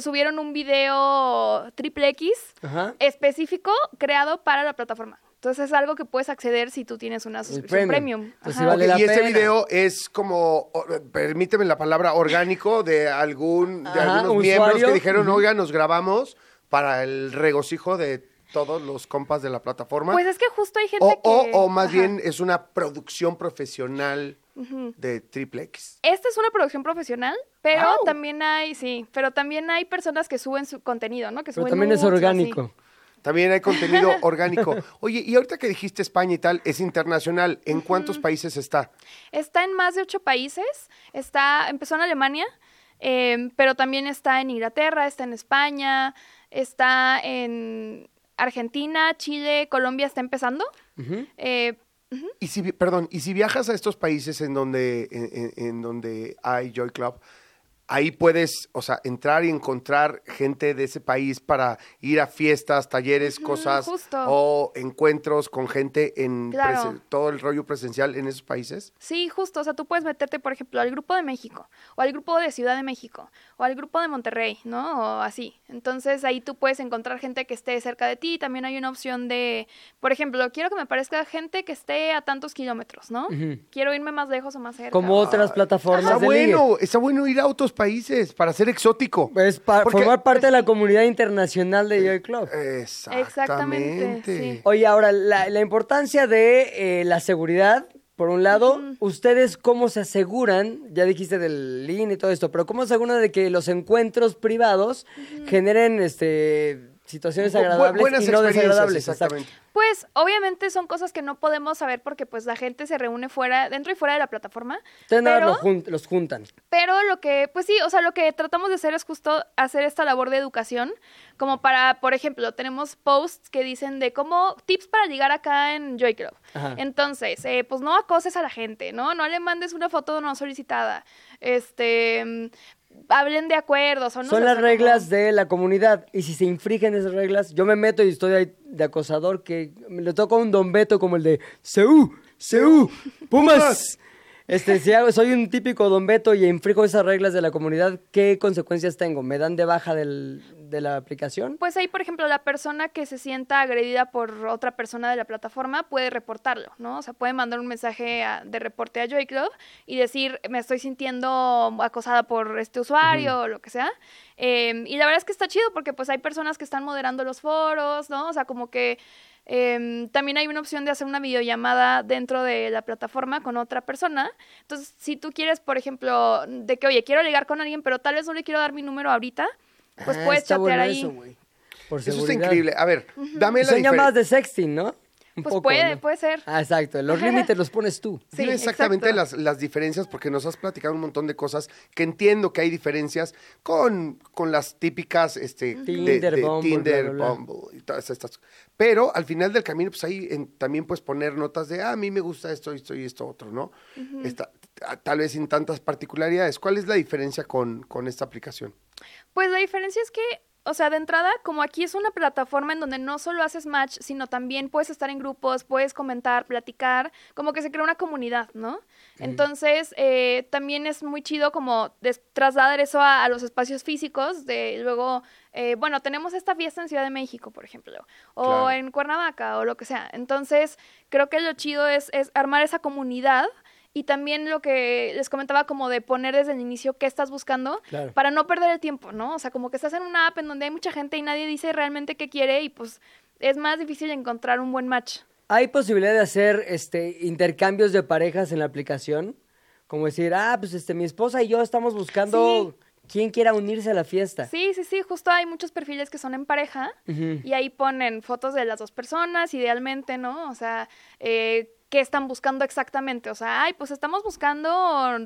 subieron un video triple X Ajá. específico creado para la plataforma. Entonces es algo que puedes acceder si tú tienes una suscripción premium. premium. Entonces, Ajá. sí vale Ok, la y este video es como, permíteme la palabra orgánico, de algún de Ajá, algunos miembros que dijeron, oiga, nos grabamos para el regocijo de todos los compas de la plataforma. Pues es que justo hay gente o, o- que... o más Ajá. bien es una producción profesional de Triple X. Esta es una producción profesional, pero Wow. también hay, sí, pero también hay personas que suben su contenido, ¿no? Que Pero suben también es o así. orgánico. También hay contenido orgánico. Oye, y ahorita que dijiste España y tal, es internacional. ¿En cuántos países está? Está en más de ocho países. Está, empezó en Alemania, eh, pero también está en Inglaterra, está en España, está en Argentina, Chile, Colombia está empezando. Eh, Y si, perdón, y si viajas a estos países en donde, en donde hay Joy Club, ahí puedes, o sea, entrar y encontrar gente de ese país para ir a fiestas, talleres, cosas justo. o encuentros con gente en Claro. todo el rollo presencial en esos países. Sí, justo, o sea, tú puedes meterte, por ejemplo, al grupo de México, o al grupo de Ciudad de México, o al grupo de Monterrey, ¿no? O así. Entonces ahí tú puedes encontrar gente que esté cerca de ti. También hay una opción de, por ejemplo, quiero que me parezca gente que esté a tantos kilómetros, ¿no? Quiero irme más lejos o más cerca. Como otras plataformas Está de ligue. bueno, está bueno ir a otros países para ser exótico. Es pa- Porque- formar parte de la comunidad internacional de Joy Club. Exactamente. sí. Oye, ahora, la, la importancia de eh, la seguridad, por un lado, ¿ustedes cómo se aseguran? Ya dijiste del link y todo esto, pero ¿cómo se aseguran de que los encuentros privados generen este, situaciones agradables buenas y no desagradables? exactamente. Pues obviamente son cosas que no podemos saber porque pues la gente se reúne fuera, dentro y fuera de la plataforma. Pero- más los, jun- los juntan. Pero lo que, pues sí, o sea, lo que tratamos de hacer es justo hacer esta labor de educación, como para, por ejemplo, tenemos posts que dicen de cómo tips para ligar acá en Joy Club. Ajá. Entonces, eh, pues no acoses a la gente, ¿no? No le mandes una foto no solicitada. Este, hablen de acuerdos o no Son las como- reglas de la comunidad. Y si se infringen esas reglas, yo me meto y estoy ahí de acosador que le toca un don Beto como el de Seú, Seú, Pumas. Este, si soy un típico don Beto y infrijo esas reglas de la comunidad, ¿qué consecuencias tengo? ¿Me dan de baja del- de la aplicación? Pues ahí, por ejemplo, la persona que se sienta agredida por otra persona de la plataforma puede reportarlo, ¿no? O sea, puede mandar un mensaje a- de reporte a Joy Club y decir, me estoy sintiendo acosada por este usuario o lo que sea. Eh, y la verdad es que está chido porque pues hay personas que están moderando los foros, ¿no? O sea, como que eh, también hay una opción de hacer una videollamada dentro de la plataforma con otra persona. Entonces, si tú quieres, por ejemplo, de que, oye, quiero ligar con alguien, pero tal vez no le quiero dar mi número ahorita, pues Ah, puedes chatear bueno ahí. eso, güey. Por Eso está increíble. A ver, dame la Son llamadas de sexting, ¿no? Un Pues poco, puede, ¿no? puede ser. Ah, exacto. Los límites los pones tú. Sí, Dime exactamente exacto. las, las diferencias, porque nos has platicado un montón de cosas que entiendo que hay diferencias con, con las típicas este, de- Tinder, de, Bumble, Tinder, bla, bla, bla. Bumble y todas estas. Pero al final del camino, pues ahí en- también puedes poner notas de, ah, a mí me gusta esto, esto y esto otro, ¿no? Esta- tal vez sin tantas particularidades. ¿Cuál es la diferencia con, con esta aplicación? Pues la diferencia es que, o sea, de entrada, como aquí es una plataforma en donde no solo haces match, sino también puedes estar en grupos, puedes comentar, platicar, como que se crea una comunidad, ¿no? Entonces, eh, también es muy chido como trasladar eso a, a los espacios físicos, de luego, eh, bueno, tenemos esta fiesta en Ciudad de México, por ejemplo, o Claro. en Cuernavaca, o lo que sea. Entonces, creo que lo chido es, es armar esa comunidad. Y también lo que les comentaba como de poner desde el inicio qué estás buscando Claro. para no perder el tiempo, ¿no? O sea, como que estás en una app en donde hay mucha gente y nadie dice realmente qué quiere y pues es más difícil encontrar un buen match. ¿Hay posibilidad de hacer este intercambios de parejas en la aplicación? Como decir, ah, pues este, mi esposa y yo estamos buscando quien quiera unirse a la fiesta. Sí, sí, sí, justo hay muchos perfiles que son en pareja y ahí ponen fotos de las dos personas, idealmente, ¿no? O sea, eh, ¿qué están buscando exactamente? O sea, ay, pues estamos buscando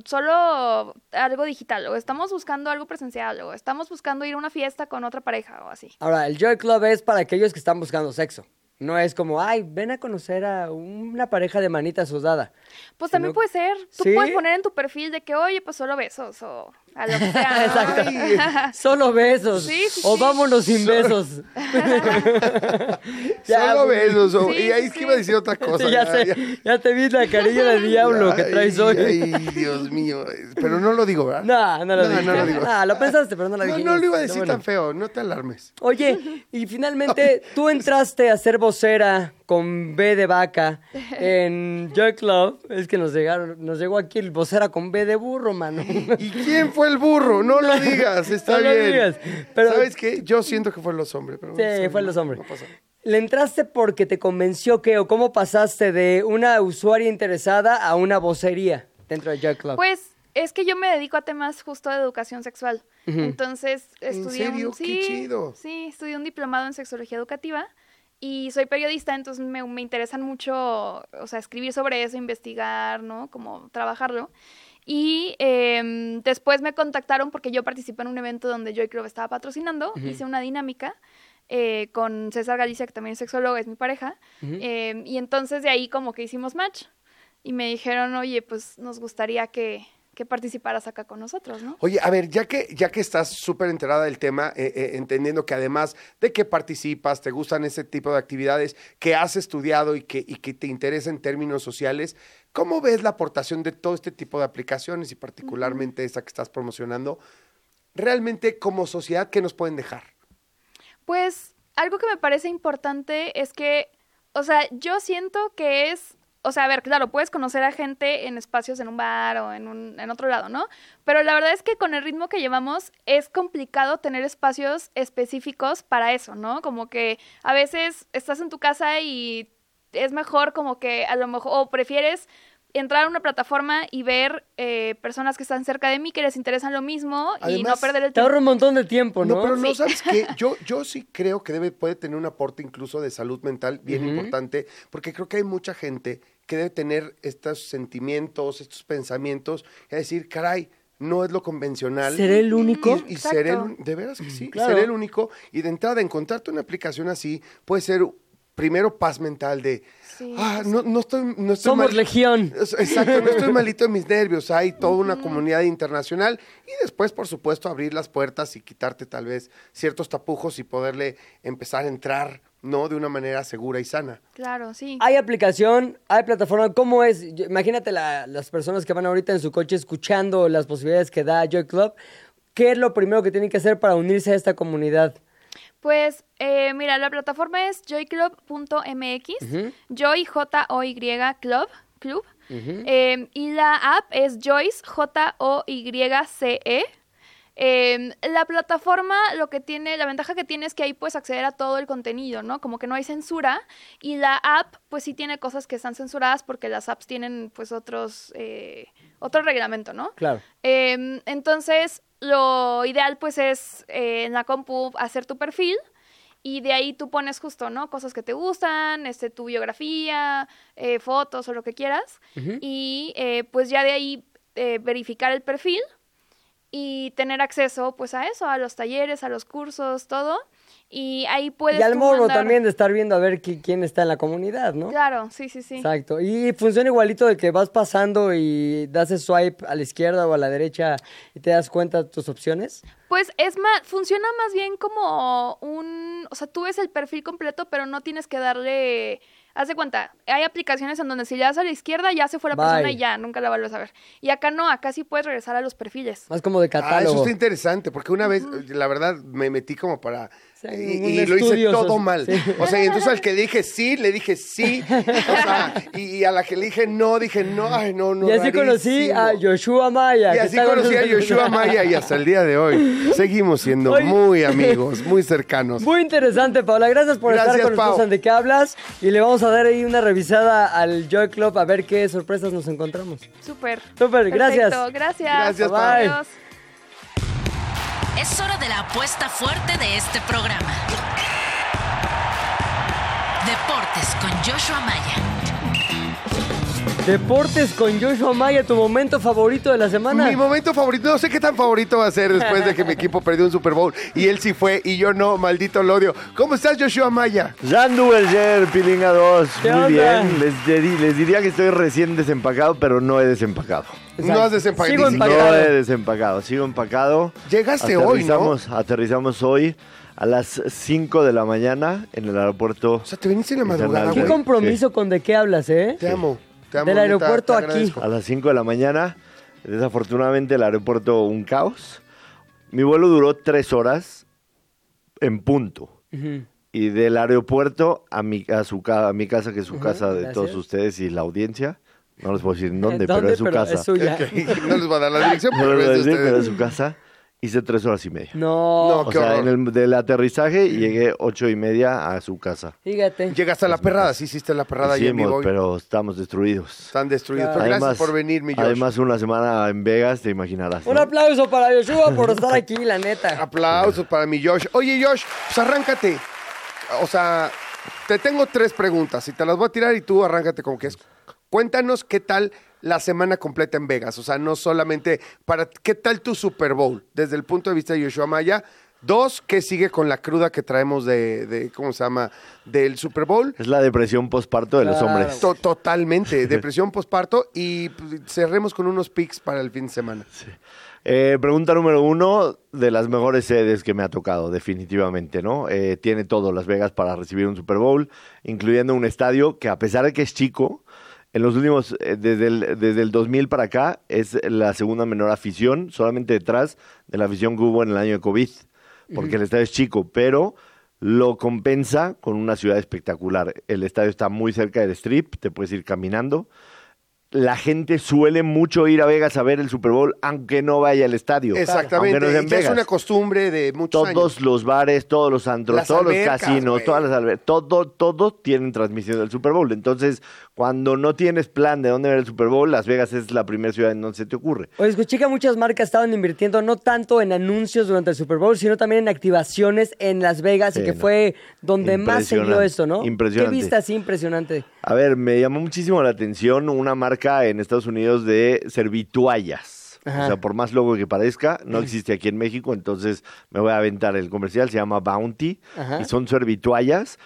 solo algo digital, o estamos buscando algo presencial, o estamos buscando ir a una fiesta con otra pareja, o así. Ahora, el Joy Club es para aquellos que están buscando sexo. No es como, ay, ven a conocer a una pareja de manita sudada. Pues también puede ser. Tú ¿Sí? puedes poner en tu perfil de que, oye, pues solo besos o a lo que sea. ¿no? Exacto. Solo besos. Sí, sí, o sí. vámonos sin besos. Ya, Solo besos. o- Sí, y ahí sí, es que iba a decir otra cosa. Sí, ya, sé, ya te vi la carilla de diablo que traes hoy. Ay, Dios mío. Pero no lo digo, ¿verdad? No, no lo No, no lo digo. Ah, lo pensaste, pero no lo No, dijiste. no lo iba a decir Bueno. tan feo, no te alarmes. Oye, y finalmente tú entraste a ser vocera con B de vaca en Joy Club. Es que nos llegaron, nos llegó aquí el vocera con B de burro, mano. ¿Y quién fue el burro? No lo digas, está No lo bien. digas, pero- ¿Sabes qué? Yo siento que fue los hombres. Pero Sí, no, fue los hombres. ¿Le entraste porque te convenció que o cómo pasaste de una usuaria interesada a una vocería dentro de Joy Club? Pues es que yo me dedico a temas justo de educación sexual. Entonces estudié serio? un ¡Qué sí, chido! Sí, estudié un diplomado en sexología educativa y soy periodista, entonces me, me interesan mucho, o sea, escribir sobre eso, investigar, ¿no? Como trabajarlo. Y em, después me contactaron porque yo participé en un evento donde Joy Club estaba patrocinando, hice una dinámica eh, con César Galicia, que también es sexólogo, es mi pareja, em, y entonces de ahí como que hicimos match y me dijeron, oye, pues nos gustaría que, que participaras acá con nosotros, ¿no? Oye, a ver, ya que, ya que estás súper enterada del tema, eh, eh, entendiendo que además de que participas, te gustan ese tipo de actividades, que has estudiado y que, y que te interesa en términos sociales, ¿cómo ves la aportación de todo este tipo de aplicaciones y particularmente esa que estás promocionando? Realmente como sociedad, ¿qué nos pueden dejar? Pues algo que me parece importante es que, o sea, yo siento que es, o sea, a ver, claro, puedes conocer a gente en espacios en un bar o en, un, en otro lado, ¿no? Pero la verdad es que con el ritmo que llevamos es complicado tener espacios específicos para eso, ¿no? Como que a veces estás en tu casa y es mejor como que a lo mejor, o prefieres entrar a una plataforma y ver eh, personas que están cerca de mí que les interesan lo mismo y no Además, perder el Te tiempo. ahorra un montón de tiempo, ¿no? No, pero no, Sí. ¿sabes qué? Yo, yo sí creo que debe, puede tener un aporte incluso de salud mental bien importante, porque creo que hay mucha gente que debe tener estos sentimientos, estos pensamientos, y decir, caray, no es lo convencional. ¿Seré el único? Y, y ser el, de veras que sí, Claro. ser el único. Y de entrada, encontrarte una aplicación así puede ser primero paz mental de, Sí, ah, no, no estoy, no estoy Somos mal- legión. es- Exacto, no estoy malito de mis nervios. Hay toda una comunidad internacional y después, por supuesto, abrir las puertas y quitarte tal vez ciertos tapujos y poderle empezar a entrar, ¿no? De una manera segura y sana. Claro, sí. Hay aplicación, hay plataforma. ¿Cómo es? Imagínate la- las personas que van ahorita en su coche escuchando las posibilidades que da Joy Club. ¿Qué es lo primero que tienen que hacer para unirse a esta comunidad? Pues eh, mira, la plataforma es joyclub.mx, Joy J-O-Y Club, club. Eh, y la app es Joyce J-O-Y-C-E. Eh, la plataforma lo que tiene, la ventaja que tiene es que ahí puedes acceder a todo el contenido, ¿no? Como que no hay censura. Y la app, pues sí tiene cosas que están censuradas porque las apps tienen pues otros, eh, otro reglamento, ¿no? Claro. Eh, entonces, lo ideal pues es eh, en la compu hacer tu perfil y de ahí tú pones justo, ¿no? Cosas que te gustan, este, tu biografía, eh, fotos o lo que quieras. Y eh, pues ya de ahí eh, verificar el perfil y tener acceso pues a eso, a los talleres, a los cursos, todo. Y ahí puedes... y al morbo mandar- también de estar viendo a ver qui- quién está en la comunidad, ¿no? Claro, sí, sí, sí. Exacto. Y funciona igualito de que vas pasando y das el swipe a la izquierda o a la derecha y te das cuenta de tus opciones. Pues es más, funciona más bien como un, o sea, tú ves el perfil completo, pero no tienes que darle, haz de cuenta, hay aplicaciones en donde si le das a la izquierda ya se fue la persona y ya, nunca la vuelves a ver. Y acá no, acá sí puedes regresar a los perfiles. Más como de Ah, eso catálogo. está interesante, porque una vez, la verdad, me metí como para... Y, lo hice todo mal. sí. O sea, y entonces al que dije sí, le dije sí. O sea, y, y a la que le dije no, dije no, ay, no, no. y así conocí a. Joshua Maya. Y así conocí a. Yoshua Maya y hasta el día de hoy seguimos siendo muy amigos, muy cercanos. Muy interesante, Paula. Gracias por estar Gracias, con nosotros De qué hablas. Y le vamos a dar ahí una revisada al Joy Club a ver qué sorpresas nos encontramos. Súper. Súper, gracias. Gracias. Gracias, Pau. Adiós. Es hora de la apuesta fuerte de este programa. Deportes con Joshua Maya. Deportes con Joshua Maya, tu momento favorito de la semana. Mi momento favorito, no sé qué tan favorito va a ser después de que mi equipo perdió un Super Bowl y él sí fue y yo no, maldito lo odio. ¿Cómo estás, Joshua Maya? Ya anduve ayer, Pilinga 2. ¿Qué Muy onda? bien. Les, di- les diría que estoy recién desempacado, pero no he desempacado. No has desempacado. Sigo empacado. No he desempacado. Sigo empacado. Llegaste hoy, ¿no? Aterrizamos- hoy a las 5 de la mañana en el aeropuerto. O sea, te viniste en la madrugada, ¿Qué compromiso con de qué hablas, eh? Te amo, te amo. Del neta, aeropuerto te aquí. agradezco. A las 5 de la mañana. Desafortunadamente el aeropuerto un caos. Mi vuelo duró 3 horas en punto. Y del aeropuerto a mi, a su, ca- a mi casa, que es su casa de gracias. todos ustedes y la audiencia. No les puedo decir en dónde, ¿En pero es su casa. suya. no les voy a dar la dirección, No pero les voy a es de decir, pero es ustedes. su casa. Hice tres horas y media. No, No, o qué sea, horror. en el, del aterrizaje llegué ocho y media a su casa. fíjate. Llegaste a la perrada, sí hiciste la perrada ayer en Hicimos, vivo. pero estamos destruidos. Están destruidos. Claro. Pero gracias por venir, mi Josh. además, una semana en Vegas, te imaginarás. ¿no? Un aplauso para Joshua por estar aquí, la neta. Aplausos para mi Josh. Oye, Josh, pues arráncate. O sea, te tengo tres preguntas y te las voy a tirar y tú arráncate como que es. Cuéntanos qué tal la semana completa en Vegas. O sea, no solamente para qué tal tu Super Bowl desde el punto de vista de Joshua Maya. Dos, ¿qué sigue con la cruda que traemos de, de ¿cómo se llama? Del Super Bowl. Es la depresión postparto de los hombres. To- totalmente, depresión posparto y pues, cerremos con unos picks para el fin de semana. Eh, pregunta número uno, de las mejores sedes que me ha tocado, definitivamente, ¿no? Eh, tiene todo Las Vegas para recibir un Super Bowl, incluyendo un estadio que a pesar de que es chico, en los últimos, eh, desde, el, desde el 2000 para acá, es la segunda menor afición, solamente detrás de la afición que hubo en el año de COVID, porque el estadio es chico, pero lo compensa con una ciudad espectacular. El estadio está muy cerca del strip, te puedes ir caminando la gente suele mucho ir a Vegas a ver el Super Bowl, aunque no vaya al estadio. Exactamente. No en es una costumbre de muchos Todos años. los bares, todos los antros, Las todos albercas, los casinos, todas las albercas, todo, todo tienen transmisión del Super Bowl. Entonces, cuando no tienes plan de dónde ver el Super Bowl, Las Vegas es la primera ciudad en donde se te ocurre. Oye, escuché que muchas marcas estaban invirtiendo no tanto en anuncios durante el Super Bowl, sino también en activaciones en Las Vegas y que no. fue donde más se vio esto, ¿no? impresionante. Qué vista así impresionante. A ver, me llamó muchísimo la atención una marca en Estados Unidos de servituallas. Ajá. O sea, por más logo que parezca, no existe aquí en México, entonces me voy a aventar el comercial, se llama Bounty, Ajá. y son servituallas.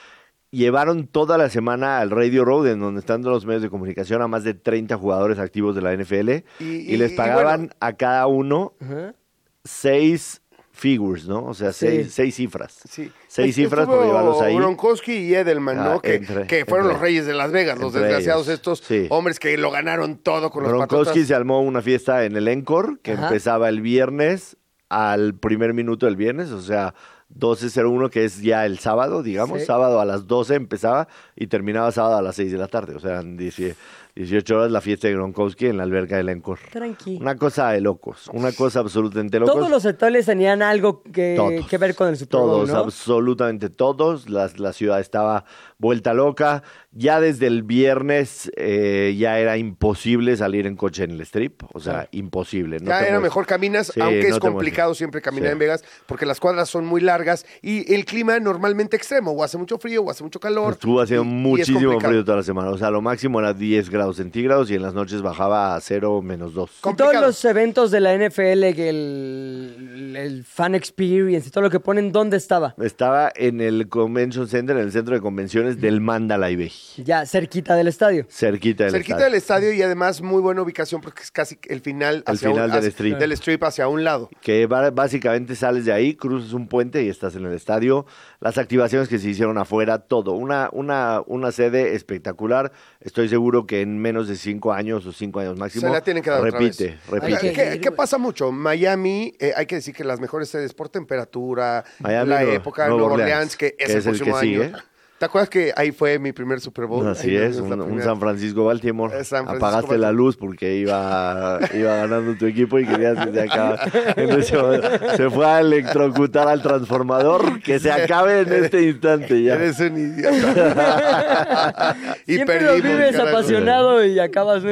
Llevaron toda la semana al Radio Road, en donde están los medios de comunicación, a más de 30 jugadores activos de la NFL, Y- y, y- les y pagaban bueno. a cada uno Ajá. seis figures, ¿no? O sea, Sí. seis, seis cifras. Sí. Seis Estuvo cifras por llevarlos ahí. Gronkowski y Edelman, Ah, ¿no? Que, entre- que fueron entre- los reyes de Las Vegas, los desgraciados ellos, estos sí. hombres que lo ganaron todo con los Gronkowski se armó una fiesta en el Encore que Ajá. empezaba el viernes al primer minuto del viernes, o sea, 12.01 que es ya el sábado, digamos, Sí. sábado a las 12 empezaba y terminaba sábado a las 6 de la tarde, o sea, en 10 18 horas la fiesta de Gronkowski en la alberca del Encore. Tranqui. Una cosa de locos, una cosa absolutamente locos. Todos los sectores tenían algo que, Todos. que ver con el Super Bowl, Todos, ¿no? absolutamente todos. La, la ciudad estaba vuelta loca. Ya desde el viernes eh, ya era imposible salir en coche en el strip. O sea, imposible. No ya era mueves. mejor caminas, Sí, aunque es no complicado mueves. siempre caminar Sí. en Vegas, porque las cuadras son muy largas y el clima normalmente extremo, o hace mucho frío, o hace mucho calor. Estuvo haciendo y- y es muchísimo frío toda la semana. O sea, lo máximo era 10 grados centígrados y en las noches bajaba a 0 menos 2. Y todos los eventos de la NFL, el, el fan experience y todo lo que ponen, ¿dónde estaba? Estaba en el Convention Center, en el centro de convenciones del Mandalay Bay. Ya, cerquita del estadio. Cerquita del Cerquita estadio. del estadio y además muy buena ubicación porque es casi el final, El hacia final un- del hacia- strip. del strip hacia un lado. que básicamente sales de ahí, cruzas un puente y estás en el estadio. Las activaciones que se hicieron afuera, todo. Una, una, una sede espectacular. Estoy seguro que en menos de cinco años o cinco años máximo. Se la tienen que dar otra repite, vez. repite. ¿Qué, pasa mucho? Miami, eh, hay que decir que las mejores sedes por temperatura, Miami, la época, Nueva Nueva Orleans, Orleans, que es que el es el que año. sigue. ¿Te acuerdas que ahí fue mi primer Super Bowl? Así Ahí es, un, San Francisco Baltimore. San Francisco Apagaste la luz porque iba, iba ganando tu equipo y querías que se acabe. En ese momento, se fue a electrocutar al transformador. Que se acabe en este instante ya. Eres un idiota. y Siempre lo vives carajo. apasionado y acabas...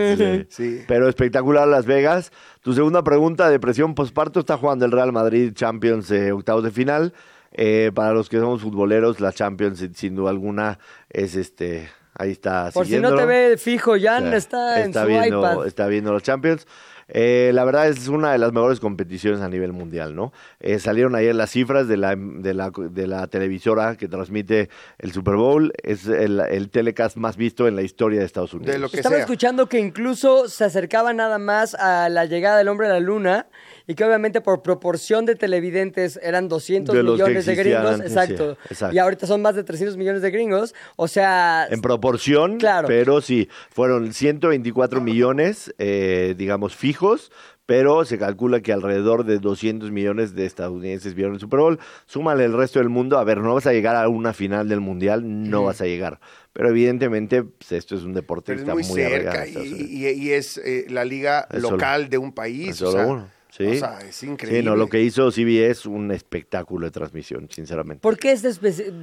Sí. Pero espectacular Las Vegas. Tu segunda pregunta, depresión postparto, está jugando el Real Madrid Champions eh, octavos de final. Eh, para los que somos futboleros, la Champions sin- sin duda alguna es este, ahí está. Por si no te ve fijo, Jan O sea, está, en su viendo, iPad. Está viendo los Champions. Eh, la verdad es una de las mejores competiciones a nivel mundial, ¿no? Eh, salieron ayer las cifras de la, de, la, de la televisora que transmite el Super Bowl. Es el, el telecast más visto en la historia de Estados Unidos. De lo que Estaba sea. escuchando que incluso se acercaba nada más a la llegada del hombre a la luna y que obviamente por proporción de televidentes eran 200 De los que millones de gringos. antes, exacto. sí, exacto. Y ahorita son más de 300 millones de gringos. O sea, En proporción, Claro. pero sí, fueron 124 millones, eh, digamos, fijos, pero se calcula que alrededor de 200 millones de estadounidenses vieron el Super Bowl. Súmale el resto del mundo, a ver, no vas a llegar a una final del Mundial, no vas a llegar. Pero evidentemente, pues, esto es un deporte Pero que es está muy muy cerca y, y- y es eh, la liga Es solo- local de un país. Es o solo sea, uno, sí. o sea, es increíble. Sí, no, lo que hizo CBS es un espectáculo de transmisión, sinceramente. ¿por qué, este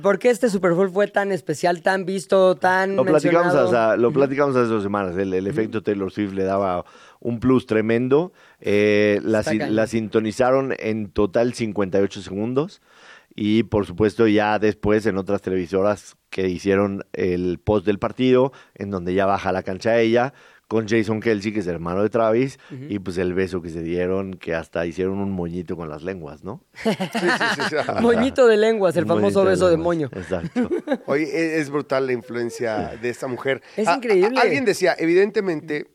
¿por qué este Super Bowl fue tan especial, tan visto, tan Lo platicamos, mencionado? hace, lo platicamos hace dos semanas. El, el efecto Taylor Swift le daba un plus tremendo. Eh, la, la sintonizaron en total 58 segundos. Y por supuesto, ya después en otras televisoras que hicieron el post del partido, en donde ya baja la cancha ella, con Jason Kelsey, que es hermano de Travis, y pues el beso que se dieron, que hasta hicieron un moñito con las lenguas, ¿no? Sí, sí, sí, sí. Moñito de lenguas, el Un famoso beso de moño. Exacto. Oye, e- es brutal la influencia de esta mujer. Es A- a- increíble. alguien decía, evidentemente,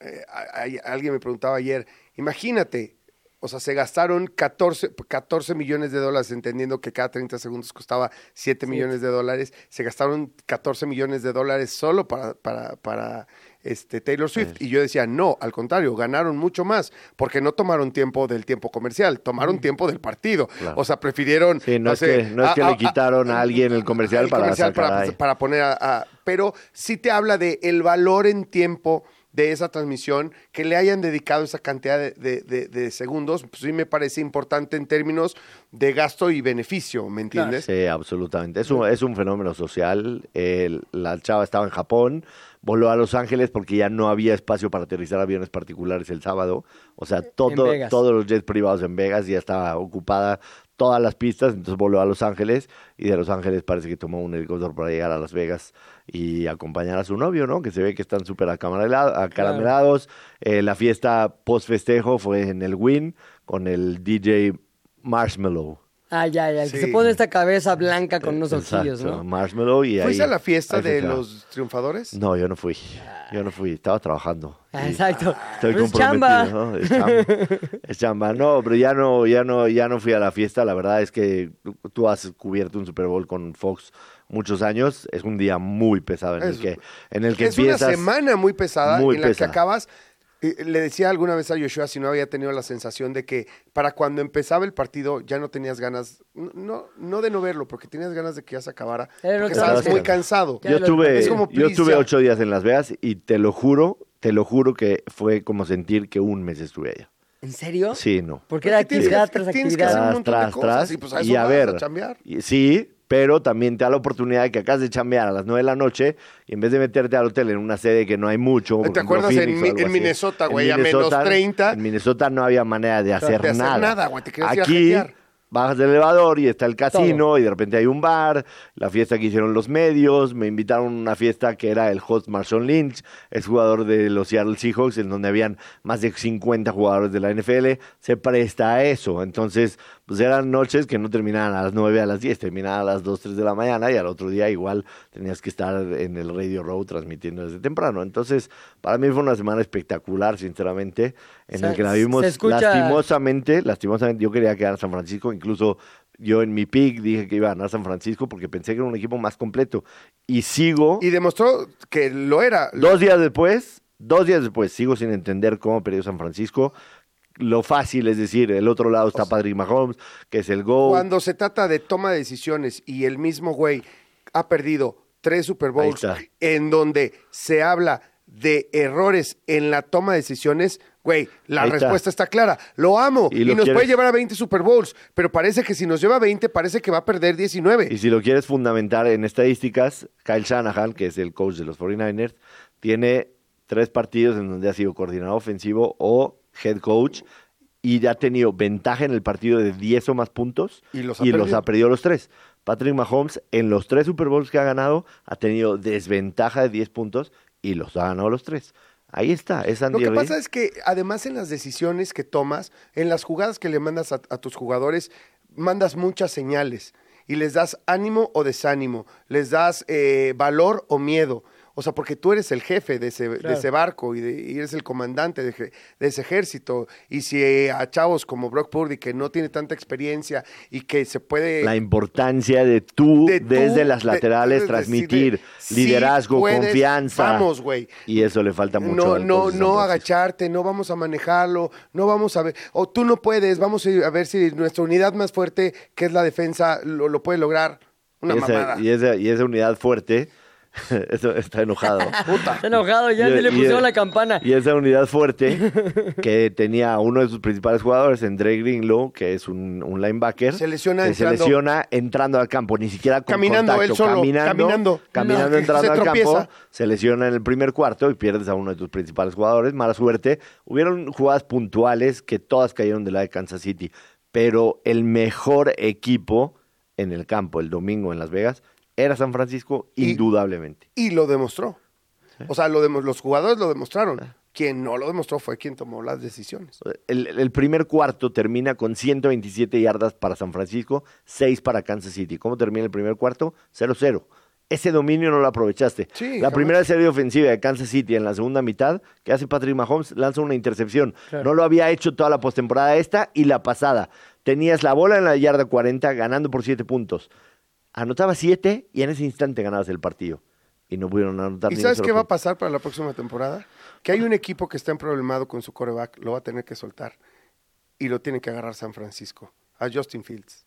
eh, a- a- alguien me preguntaba ayer, imagínate, o sea, se gastaron 14, 14 millones de dólares, entendiendo que cada 30 segundos costaba 7 millones de dólares, se gastaron 14 millones de dólares solo para, para, para este, Taylor Swift. Y yo decía, no, al contrario, ganaron mucho más, porque no tomaron tiempo del tiempo comercial, tomaron tiempo del partido. Claro. O sea, prefirieron... Sí, no, es, sé, que, no es que a- le a- quitaron a alguien el comercial el para comercial para, poner a, pero sí te habla de el valor en tiempo de esa transmisión, que le hayan dedicado esa cantidad de, de- de- de segundos, pues sí me parece importante en términos de gasto y beneficio, ¿me entiendes? Sí, absolutamente. Es un, es un fenómeno social. El- la chava estaba en Japón, voló a Los Ángeles porque ya no había espacio para aterrizar aviones particulares el sábado. O sea, todo, todos los jets privados en Vegas ya estaba ocupada todas las pistas, entonces voló a Los Ángeles y de Los Ángeles parece que tomó un helicóptero para llegar a Las Vegas y acompañar a su novio, ¿no? Que se ve que están súper acaramelados. Eh, la fiesta post festejo fue en el Win con el DJ Marshmallow. Ah, ya, ya. Que se pone esta cabeza blanca con unos ojillos, Exacto, ¿no? Marshmallow y ahí. ¿Fuiste a la fiesta ahí de los triunfadores? No, yo no fui. Yo no fui, estaba trabajando. Ah, Y Exacto. Estoy Pero es comprometido, chamba. ¿no? Es chamba. Es chamba. No, pero ya no, ya no, ya no fui a la fiesta. La verdad es que tú has cubierto un Super Bowl con Fox muchos años. Es un día muy pesado en Es- el que, en el que es empiezas. una semana muy pesada muy en la pesada. que acabas. Le decía alguna vez a Joshua si no había tenido la sensación de que para cuando empezaba el partido ya no tenías ganas, no, no, de no verlo, porque tenías ganas de que ya se acabara, porque estabas muy cansado. Yo es como, yo ya. ocho días en Las Vegas y te lo juro, te lo juro que fue como sentir que un mes estuve allá. ¿En serio? Sí, no. Porque era Porque tienes que- actividad tras tienes que hacer actividad. un montón de cosas y, pues, a eso y a vas, ver, a chambear. y- sí, pero también te da la oportunidad de que acabas de chambear a las 9 de la noche y en vez de meterte al hotel en una sede que no hay mucho. ¿Te acuerdas en Phoenix. Minnesota, güey, a menos Minnesota- 30? En Minnesota no había manera de hacer, de hacer nada. nada, güey, te querías ir a Aquí bajas del elevador y está el casino y de repente hay un bar, la fiesta que hicieron los medios, me invitaron a una fiesta que era el host Marshawn Lynch, es jugador de los Seattle Seahawks, en donde habían más de 50 jugadores de la NFL, se presta a eso. Entonces, pues eran noches que no terminaban a las 9, a las 10, terminaban a las 2, 3 de la mañana y al otro día igual tenías que estar en el Radio Row transmitiendo desde temprano. Entonces, para mí fue una semana espectacular, sinceramente, en el que la vimos escucha- lastimosamente, lastimosamente yo quería quedar en San Francisco, incluso yo en mi pick dije que iba a ganar San Francisco porque pensé que era un equipo más completo. Y sigo, Y demostró que lo era. dos días después, dos días después, sigo sin entender cómo perdió San Francisco. Lo fácil es decir, el otro lado está Patrick Mahomes, que es el go. Cuando se trata de toma de decisiones y el mismo güey ha perdido tres Super Bowls en donde se habla de errores en la toma de decisiones, güey, la Ahí está. respuesta está. clara. Lo amo Y y, lo nos quieres- puede llevar a 20 Super Bowls, pero parece que si nos lleva a 20, parece que va a perder 19. Y si lo quieres fundamentar en estadísticas, Kyle Shanahan, que es el coach de los 49ers, tiene tres partidos en donde ha sido coordinador ofensivo o head coach y ya ha tenido ventaja en el partido de 10 o más puntos Y los ha perdido. ha perdido los tres. Patrick Mahomes en los tres Super Bowls que ha ganado ha tenido desventaja de 10 puntos y los ha ganado los tres. Ahí está, es Lo Andy que Reid. pasa es que además en las decisiones que tomas, en las jugadas que le mandas a, a tus jugadores, mandas muchas señales y les das ánimo o desánimo, les das eh, valor o miedo. O sea, porque tú eres el jefe de ese, de ese barco y, de- y eres el comandante de, je- de ese ejército. Y si eh, a chavos como Brock Purdy, que no tiene tanta experiencia y que se puede... la importancia de tú de tú, desde las laterales transmitir de- sí liderazgo, puedes, confianza. Vamos, güey. Y eso le falta mucho. No, no, no agacharte, no vamos a manejarlo, no vamos a ver, o tú no puedes, vamos a ir a ver si nuestra unidad más fuerte, que es la defensa, lo, lo puede lograr. Una y, esa, mamada. y, esa, y esa unidad fuerte está enojado. Está enojado ya, Y- le y- pusieron la campana. Y esa unidad fuerte que tenía a uno de sus principales jugadores, en Dre Greenlow, que es un, un linebacker. Se lesiona que se entrando. lesiona entrando al campo, ni siquiera con Caminando, contacto, él solo, caminando, caminando. caminando No, entrando se al campo, se lesiona en el primer cuarto y pierdes a uno de tus principales jugadores. Mala suerte. Hubieron jugadas puntuales que todas cayeron de la de Kansas City, pero el mejor equipo en el campo el domingo en Las Vegas era San Francisco, Y- indudablemente. Y lo demostró. O sea, lo demo- los jugadores lo demostraron. Ah. Quien no lo demostró fue quien tomó las decisiones. El, el primer cuarto termina con 127 yardas para San Francisco, 6 para Kansas City. ¿Cómo termina el primer cuarto? 0-0. Ese dominio no lo aprovechaste. Sí, la jamás. primera serie ofensiva de Kansas City en la segunda mitad, que hace Patrick Mahomes, lanza una intercepción. Claro. No lo había hecho toda la postemporada esta y la pasada. Tenías la bola en la yarda 40 ganando por 7 puntos. Anotabas 7 y en ese instante ganabas el partido. Y no pudieron anotar ¿Y ni sabes qué va a pasar para la próxima temporada? Que hay un equipo que está emproblemado con su coreback, lo va a tener que soltar. Y lo tiene que agarrar San Francisco. A Justin Fields.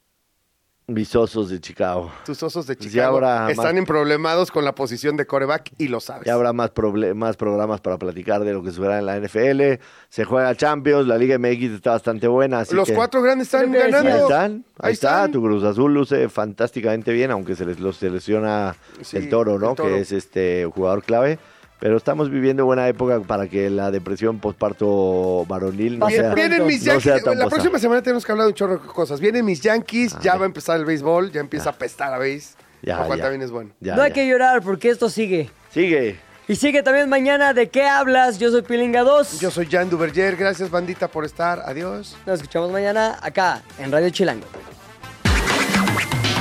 Mis osos de Chicago. Tus osos de Pues Chicago ya habrá están más- emproblemados con la posición de coreback y lo sabes. Ya habrá más, más programas para platicar de lo que sucederá en la NFL. Se juega Champions, la Liga MX está bastante buena. Así Los que- cuatro grandes están que Ahí ganando. están, ahí, Ahí está. están. Tu Cruz Azul luce fantásticamente bien, aunque se les los selecciona Sí, el toro, ¿no? el Toro. Que es este jugador clave. Pero estamos viviendo buena época para que la depresión postparto varonil no sea, vienen mis no Yankees. sea tan la posada. próxima semana tenemos que hablar de un chorro de cosas. Vienen mis Yankees, Ah, ya va a empezar el béisbol, ya empieza a pestar a béis. Ya, lo cual ya. también es bueno. Ya, no hay ya. que llorar porque esto sigue. Sigue. Y sigue también mañana de qué hablas. Yo soy Pilinga 2. Yo soy Jan Duverger, gracias bandita por estar. Adiós. Nos escuchamos mañana acá en Radio Chilango.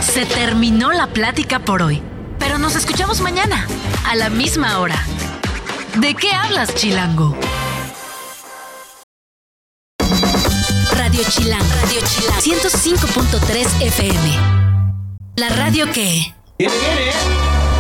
Se terminó la plática por hoy, pero nos escuchamos mañana, a la misma hora. ¿De qué hablas, Chilango? Radio Chilango, Radio Chilango, 105.3 FM. La radio que... Viene, viene.